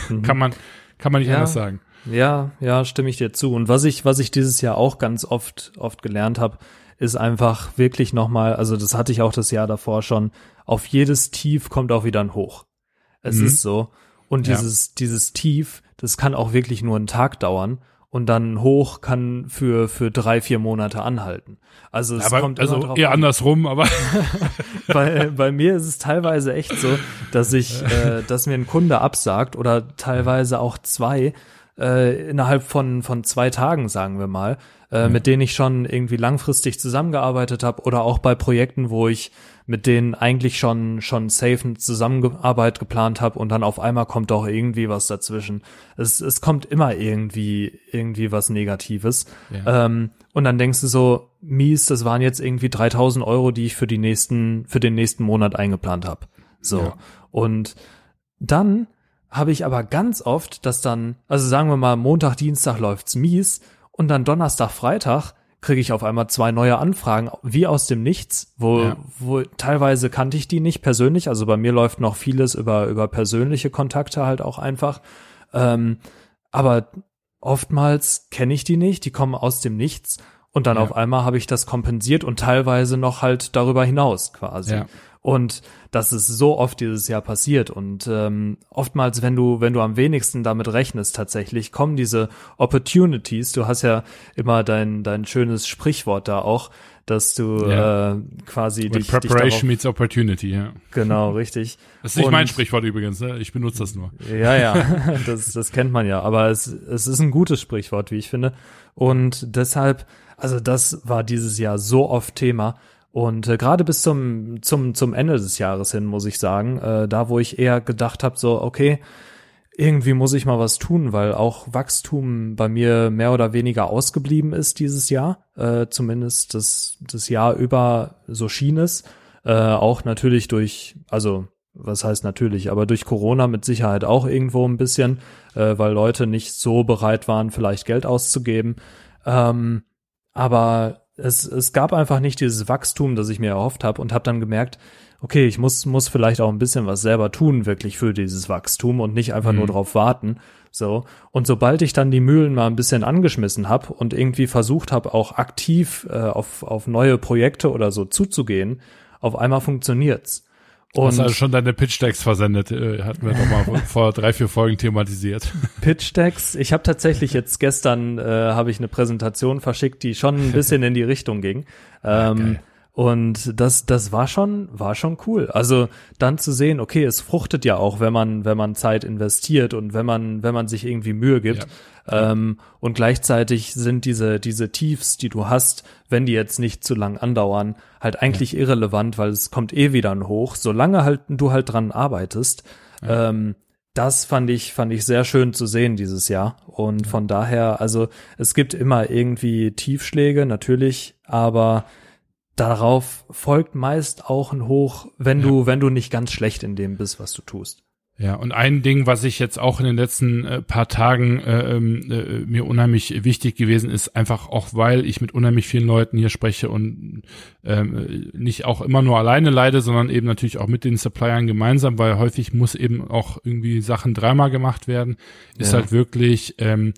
[SPEAKER 2] Mhm. (laughs) kann man, kann man nicht ja. anders sagen.
[SPEAKER 1] Ja, ja, stimme ich dir zu. Und was ich, was ich dieses Jahr auch ganz oft, oft gelernt habe, ist einfach wirklich nochmal, also das hatte ich auch das Jahr davor schon, auf jedes Tief kommt auch wieder ein Hoch. Es mhm. ist so. Und dieses, ja. dieses Tief, das kann auch wirklich nur einen Tag dauern und dann hoch kann für für drei vier Monate anhalten. Also es
[SPEAKER 2] aber,
[SPEAKER 1] kommt
[SPEAKER 2] also eher an. andersrum, aber (laughs)
[SPEAKER 1] bei, bei mir ist es teilweise echt so, dass ich, (laughs) äh, dass mir ein Kunde absagt oder teilweise auch zwei äh, innerhalb von von zwei Tagen, sagen wir mal, äh, mit denen ich schon irgendwie langfristig zusammengearbeitet habe oder auch bei Projekten, wo ich mit denen eigentlich schon schon safe eine Zusammenarbeit geplant habe und dann auf einmal kommt doch irgendwie was dazwischen. Es, es kommt immer irgendwie irgendwie was Negatives. Ja. Ähm, und dann denkst du so, mies, das waren jetzt irgendwie 3000 Euro, die ich für die nächsten für den nächsten Monat eingeplant habe. So ja. und dann habe ich aber ganz oft, dass dann, also sagen wir mal, Montag, Dienstag läuft's mies und dann Donnerstag, Freitag kriege ich auf einmal zwei neue Anfragen, wie aus dem Nichts, wo, ja. wo teilweise kannte ich die nicht persönlich. Also bei mir läuft noch vieles über, über persönliche Kontakte halt auch einfach. Ähm, aber oftmals kenne ich die nicht, die kommen aus dem Nichts und dann ja. auf einmal habe ich das kompensiert und teilweise noch halt darüber hinaus quasi. Ja. Und das ist so oft dieses Jahr passiert. Und ähm, oftmals, wenn du, wenn du am wenigsten damit rechnest, tatsächlich kommen diese Opportunities. Du hast ja immer dein, dein schönes Sprichwort da auch, dass du ja. äh, quasi
[SPEAKER 2] When dich, Preparation dich meets Opportunity, ja.
[SPEAKER 1] Genau, richtig.
[SPEAKER 2] Das ist nicht Und, mein Sprichwort übrigens, ne? Ich benutze das nur.
[SPEAKER 1] Ja, ja, (laughs) das, das kennt man ja. Aber es, es ist ein gutes Sprichwort, wie ich finde. Und deshalb, also das war dieses Jahr so oft Thema. Und äh, gerade bis zum, zum, zum Ende des Jahres hin, muss ich sagen, äh, da wo ich eher gedacht habe, so, okay, irgendwie muss ich mal was tun, weil auch Wachstum bei mir mehr oder weniger ausgeblieben ist dieses Jahr, äh, zumindest das, das Jahr über so schien es. Äh, auch natürlich durch, also was heißt natürlich, aber durch Corona mit Sicherheit auch irgendwo ein bisschen, äh, weil Leute nicht so bereit waren, vielleicht Geld auszugeben. Ähm, aber es, es gab einfach nicht dieses Wachstum, das ich mir erhofft habe und habe dann gemerkt, okay, ich muss, muss vielleicht auch ein bisschen was selber tun, wirklich für dieses Wachstum und nicht einfach mhm. nur drauf warten. So. Und sobald ich dann die Mühlen mal ein bisschen angeschmissen habe und irgendwie versucht habe, auch aktiv äh, auf, auf neue Projekte oder so zuzugehen, auf einmal funktioniert's.
[SPEAKER 2] Und hast also schon deine Pitch-Decks versendet, äh, hatten wir doch mal (laughs) vor drei, vier Folgen thematisiert.
[SPEAKER 1] Pitch-Decks, ich habe tatsächlich (laughs) jetzt gestern, äh, habe ich eine Präsentation verschickt, die schon ein bisschen in die Richtung ging. (laughs) Ähm, und das, das war schon, war schon cool. Also dann zu sehen, okay, es fruchtet ja auch, wenn man, wenn man Zeit investiert und wenn man, wenn man sich irgendwie Mühe gibt. Ja. Ähm, und gleichzeitig sind diese, diese Tiefs, die du hast, wenn die jetzt nicht zu lang andauern, halt eigentlich ja. irrelevant, weil es kommt eh wieder ein Hoch, solange halt du halt dran arbeitest. Ja. Ähm, das fand ich, fand ich sehr schön zu sehen dieses Jahr. Und von daher, also es gibt immer irgendwie Tiefschläge, natürlich, aber darauf folgt meist auch ein Hoch, wenn ja. du, wenn du nicht ganz schlecht in dem bist, was du tust.
[SPEAKER 2] Ja, und ein Ding, was ich jetzt auch in den letzten äh, paar Tagen äh, ähm, äh, mir unheimlich wichtig gewesen ist, einfach auch weil ich mit unheimlich vielen Leuten hier spreche und ähm, nicht auch immer nur alleine leide, sondern eben natürlich auch mit den Suppliern gemeinsam, weil häufig muss eben auch irgendwie Sachen dreimal gemacht werden, ist ja. halt wirklich ähm,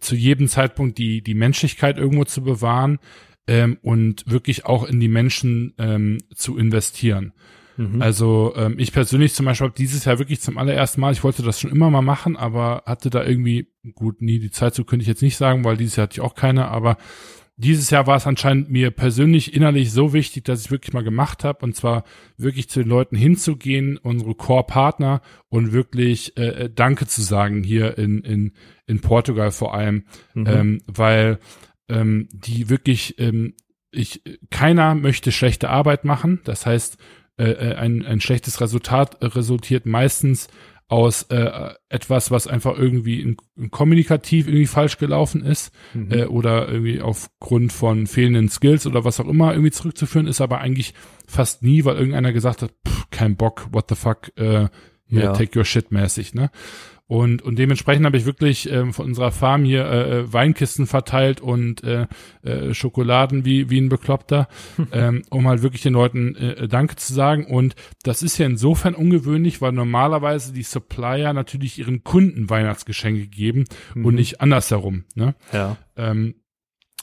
[SPEAKER 2] zu jedem Zeitpunkt die die Menschlichkeit irgendwo zu bewahren ähm, und wirklich auch in die Menschen ähm, zu investieren. Mhm. Also ähm, ich persönlich zum Beispiel habe dieses Jahr wirklich zum allerersten Mal, ich wollte das schon immer mal machen, aber hatte da irgendwie, gut, nie die Zeit, so könnte ich jetzt nicht sagen, weil dieses Jahr hatte ich auch keine, aber dieses Jahr war es anscheinend mir persönlich innerlich so wichtig, dass ich wirklich mal gemacht habe und zwar wirklich zu den Leuten hinzugehen, unsere Core-Partner und wirklich äh, äh Danke zu sagen hier in in in Portugal vor allem, mhm. ähm, weil ähm, die wirklich, ähm, ich, keiner möchte schlechte Arbeit machen. Das heißt, äh, äh ein, ein schlechtes Resultat resultiert meistens aus äh, etwas, was einfach irgendwie in, in kommunikativ irgendwie falsch gelaufen ist mhm. äh, oder irgendwie aufgrund von fehlenden Skills oder was auch immer irgendwie zurückzuführen ist, aber eigentlich fast nie, weil irgendeiner gesagt hat, pff, kein Bock, what the fuck, äh, ja. take your shit mäßig, ne? Und, und dementsprechend habe ich wirklich ähm, von unserer Farm hier äh, äh, Weinkisten verteilt und äh, äh, Schokoladen wie, wie ein Bekloppter, (laughs) ähm, um halt wirklich den Leuten äh, Danke zu sagen. Und das ist ja insofern ungewöhnlich, weil normalerweise die Supplier natürlich ihren Kunden Weihnachtsgeschenke geben mhm. und nicht andersherum. Ne?
[SPEAKER 1] Ja.
[SPEAKER 2] Ähm,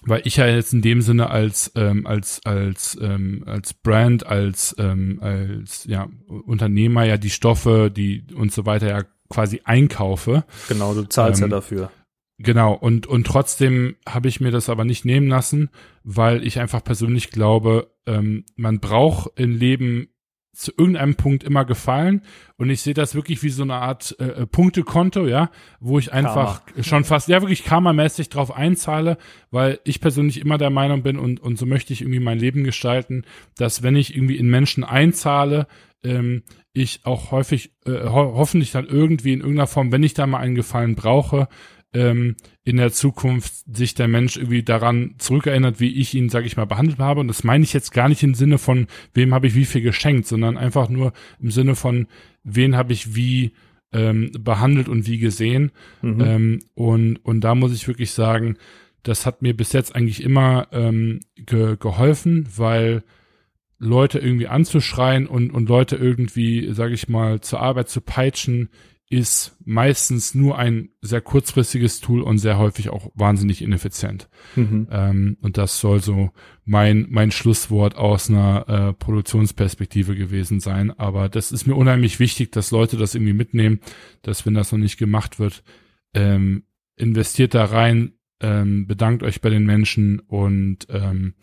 [SPEAKER 2] weil ich ja jetzt in dem Sinne als ähm, als als ähm, als Brand als ähm, als ja Unternehmer ja die Stoffe die und so weiter ja quasi einkaufe.
[SPEAKER 1] Genau, du zahlst ähm, ja dafür.
[SPEAKER 2] Genau, und, und trotzdem habe ich mir das aber nicht nehmen lassen, weil ich einfach persönlich glaube, ähm, man braucht im Leben zu irgendeinem Punkt immer gefallen und ich sehe das wirklich wie so eine Art äh, äh Punktekonto, ja, wo ich einfach Karma. schon fast ja wirklich karmamäßig drauf einzahle, weil ich persönlich immer der Meinung bin und und so möchte ich irgendwie mein Leben gestalten, dass wenn ich irgendwie in Menschen einzahle, ähm, ich auch häufig, äh, ho hoffentlich dann irgendwie in irgendeiner Form, wenn ich da mal einen Gefallen brauche, ähm, in der Zukunft sich der Mensch irgendwie daran zurückerinnert, wie ich ihn, sage ich mal, behandelt habe. Und das meine ich jetzt gar nicht im Sinne von, wem habe ich wie viel geschenkt, sondern einfach nur im Sinne von, wen habe ich wie ähm, behandelt und wie gesehen. Mhm. Ähm, und, und da muss ich wirklich sagen, das hat mir bis jetzt eigentlich immer ähm, ge geholfen, weil Leute irgendwie anzuschreien und, und Leute irgendwie, sage ich mal, zur Arbeit zu peitschen, ist meistens nur ein sehr kurzfristiges Tool und sehr häufig auch wahnsinnig ineffizient. Mhm. Ähm, und das soll so mein, mein Schlusswort aus einer äh, Produktionsperspektive gewesen sein. Aber das ist mir unheimlich wichtig, dass Leute das irgendwie mitnehmen, dass wenn das noch nicht gemacht wird, ähm, investiert da rein, ähm, bedankt euch bei den Menschen und ähm,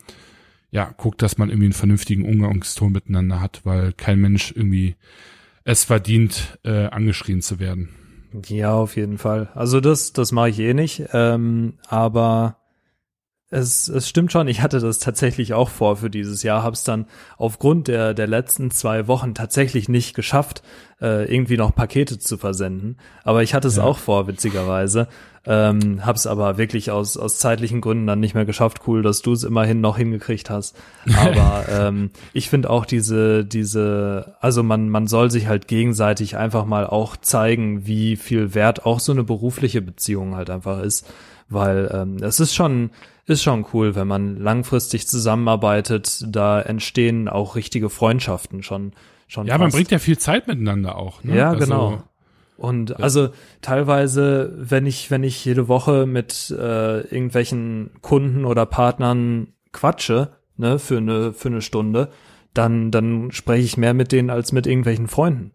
[SPEAKER 2] ja, guckt, dass man irgendwie einen vernünftigen Umgangston miteinander hat, weil kein Mensch irgendwie es verdient, äh, angeschrien zu werden.
[SPEAKER 1] Ja, auf jeden Fall. Also das, das mache ich eh nicht. Ähm, aber Es, es stimmt schon, ich hatte das tatsächlich auch vor für dieses Jahr, habe es dann aufgrund der, der letzten zwei Wochen tatsächlich nicht geschafft, äh, irgendwie noch Pakete zu versenden. Aber ich hatte es ja. auch vor, witzigerweise. Ähm, hab's aber wirklich aus, aus zeitlichen Gründen dann nicht mehr geschafft. Cool, dass du es immerhin noch hingekriegt hast. Aber (laughs) ähm, ich finde auch diese, diese, also man, man soll sich halt gegenseitig einfach mal auch zeigen, wie viel wert auch so eine berufliche Beziehung halt einfach ist. Weil ähm, es ist schon, ist schon cool, wenn man langfristig zusammenarbeitet. Da entstehen auch richtige Freundschaften schon. schon
[SPEAKER 2] ja, fast. man bringt ja viel Zeit miteinander auch. Ne?
[SPEAKER 1] Ja, also, genau. Und ja. also teilweise, wenn ich, wenn ich jede Woche mit äh, irgendwelchen Kunden oder Partnern quatsche, ne, für eine, für eine Stunde, dann, dann spreche ich mehr mit denen als mit irgendwelchen Freunden.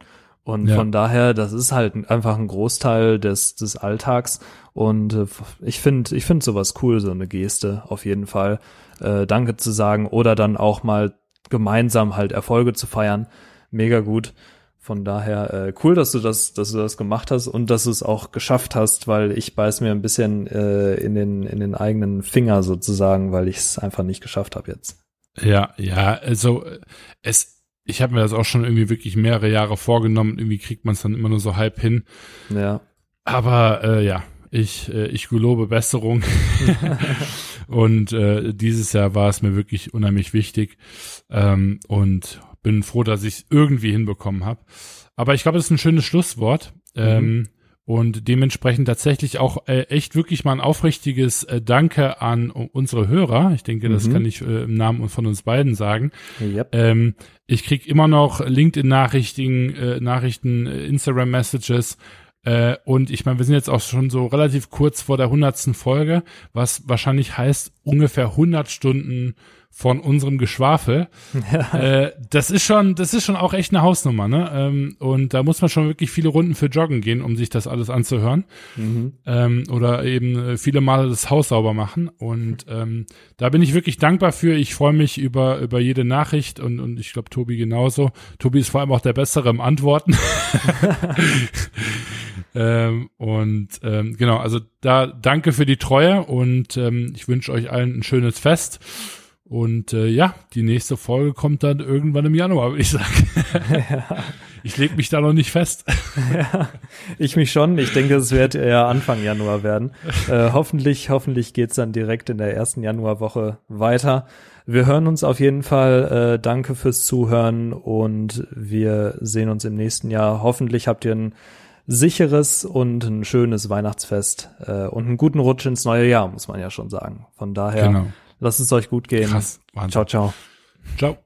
[SPEAKER 1] Und ja. von daher, das ist halt einfach ein Großteil des, des Alltags. Und äh, ich finde, ich finde sowas cool, so eine Geste, auf jeden Fall. Äh, Danke zu sagen oder dann auch mal gemeinsam halt Erfolge zu feiern. Mega gut. Von daher äh, cool, dass du das, dass du das gemacht hast und dass du es auch geschafft hast, weil ich beiß mir ein bisschen äh, in den in den eigenen Finger sozusagen, weil ich es einfach nicht geschafft habe jetzt.
[SPEAKER 2] Ja, ja, also es ich habe mir das auch schon irgendwie wirklich mehrere Jahre vorgenommen. Irgendwie kriegt man es dann immer nur so halb hin.
[SPEAKER 1] Ja.
[SPEAKER 2] Aber äh, ja, ich, äh, ich gelobe Besserung. (laughs) und äh, dieses Jahr war es mir wirklich unheimlich wichtig. Ähm, und bin froh, dass ich es irgendwie hinbekommen habe. Aber ich glaube, das ist ein schönes Schlusswort. Mhm. Ähm, und dementsprechend tatsächlich auch äh, echt wirklich mal ein aufrichtiges äh, Danke an unsere Hörer. Ich denke, das mhm. kann ich äh, im Namen von uns beiden sagen. Yep. Ähm, ich krieg immer noch LinkedIn-Nachrichten, äh, Nachrichten, äh, Instagram-Messages. Äh, und ich meine, wir sind jetzt auch schon so relativ kurz vor der hundertsten Folge, was wahrscheinlich heißt ungefähr 100 Stunden von unserem Geschwafel. (laughs) Äh, das ist schon, das ist schon auch echt eine Hausnummer, ne? Ähm, und da muss man schon wirklich viele Runden für joggen gehen, um sich das alles anzuhören. Mhm. Ähm, oder eben äh, viele Male das Haus sauber machen. Und ähm, da bin ich wirklich dankbar für. Ich freue mich über, über jede Nachricht und, und ich glaube, Tobi genauso. Tobi ist vor allem auch der Bessere im Antworten. (laughs) (laughs) ähm, und ähm, genau, also da danke für die Treue und ähm, ich wünsche euch allen ein schönes Fest. Und äh, ja, die nächste Folge kommt dann irgendwann im Januar, würde ich sagen. Ja. (laughs) Ich lege mich da noch nicht fest.
[SPEAKER 1] Ja, ich mich schon. Ich denke, es wird eher Anfang Januar werden. (laughs) Äh, hoffentlich, hoffentlich geht's dann direkt in der ersten Januarwoche weiter. Wir hören uns auf jeden Fall. Äh, danke fürs Zuhören und wir sehen uns im nächsten Jahr. Hoffentlich habt ihr ein sicheres und ein schönes Weihnachtsfest äh, und einen guten Rutsch ins neue Jahr, muss man ja schon sagen. Von daher. Genau Lasst es euch gut gehen. Krass. Wahnsinn. Ciao, ciao. Ciao.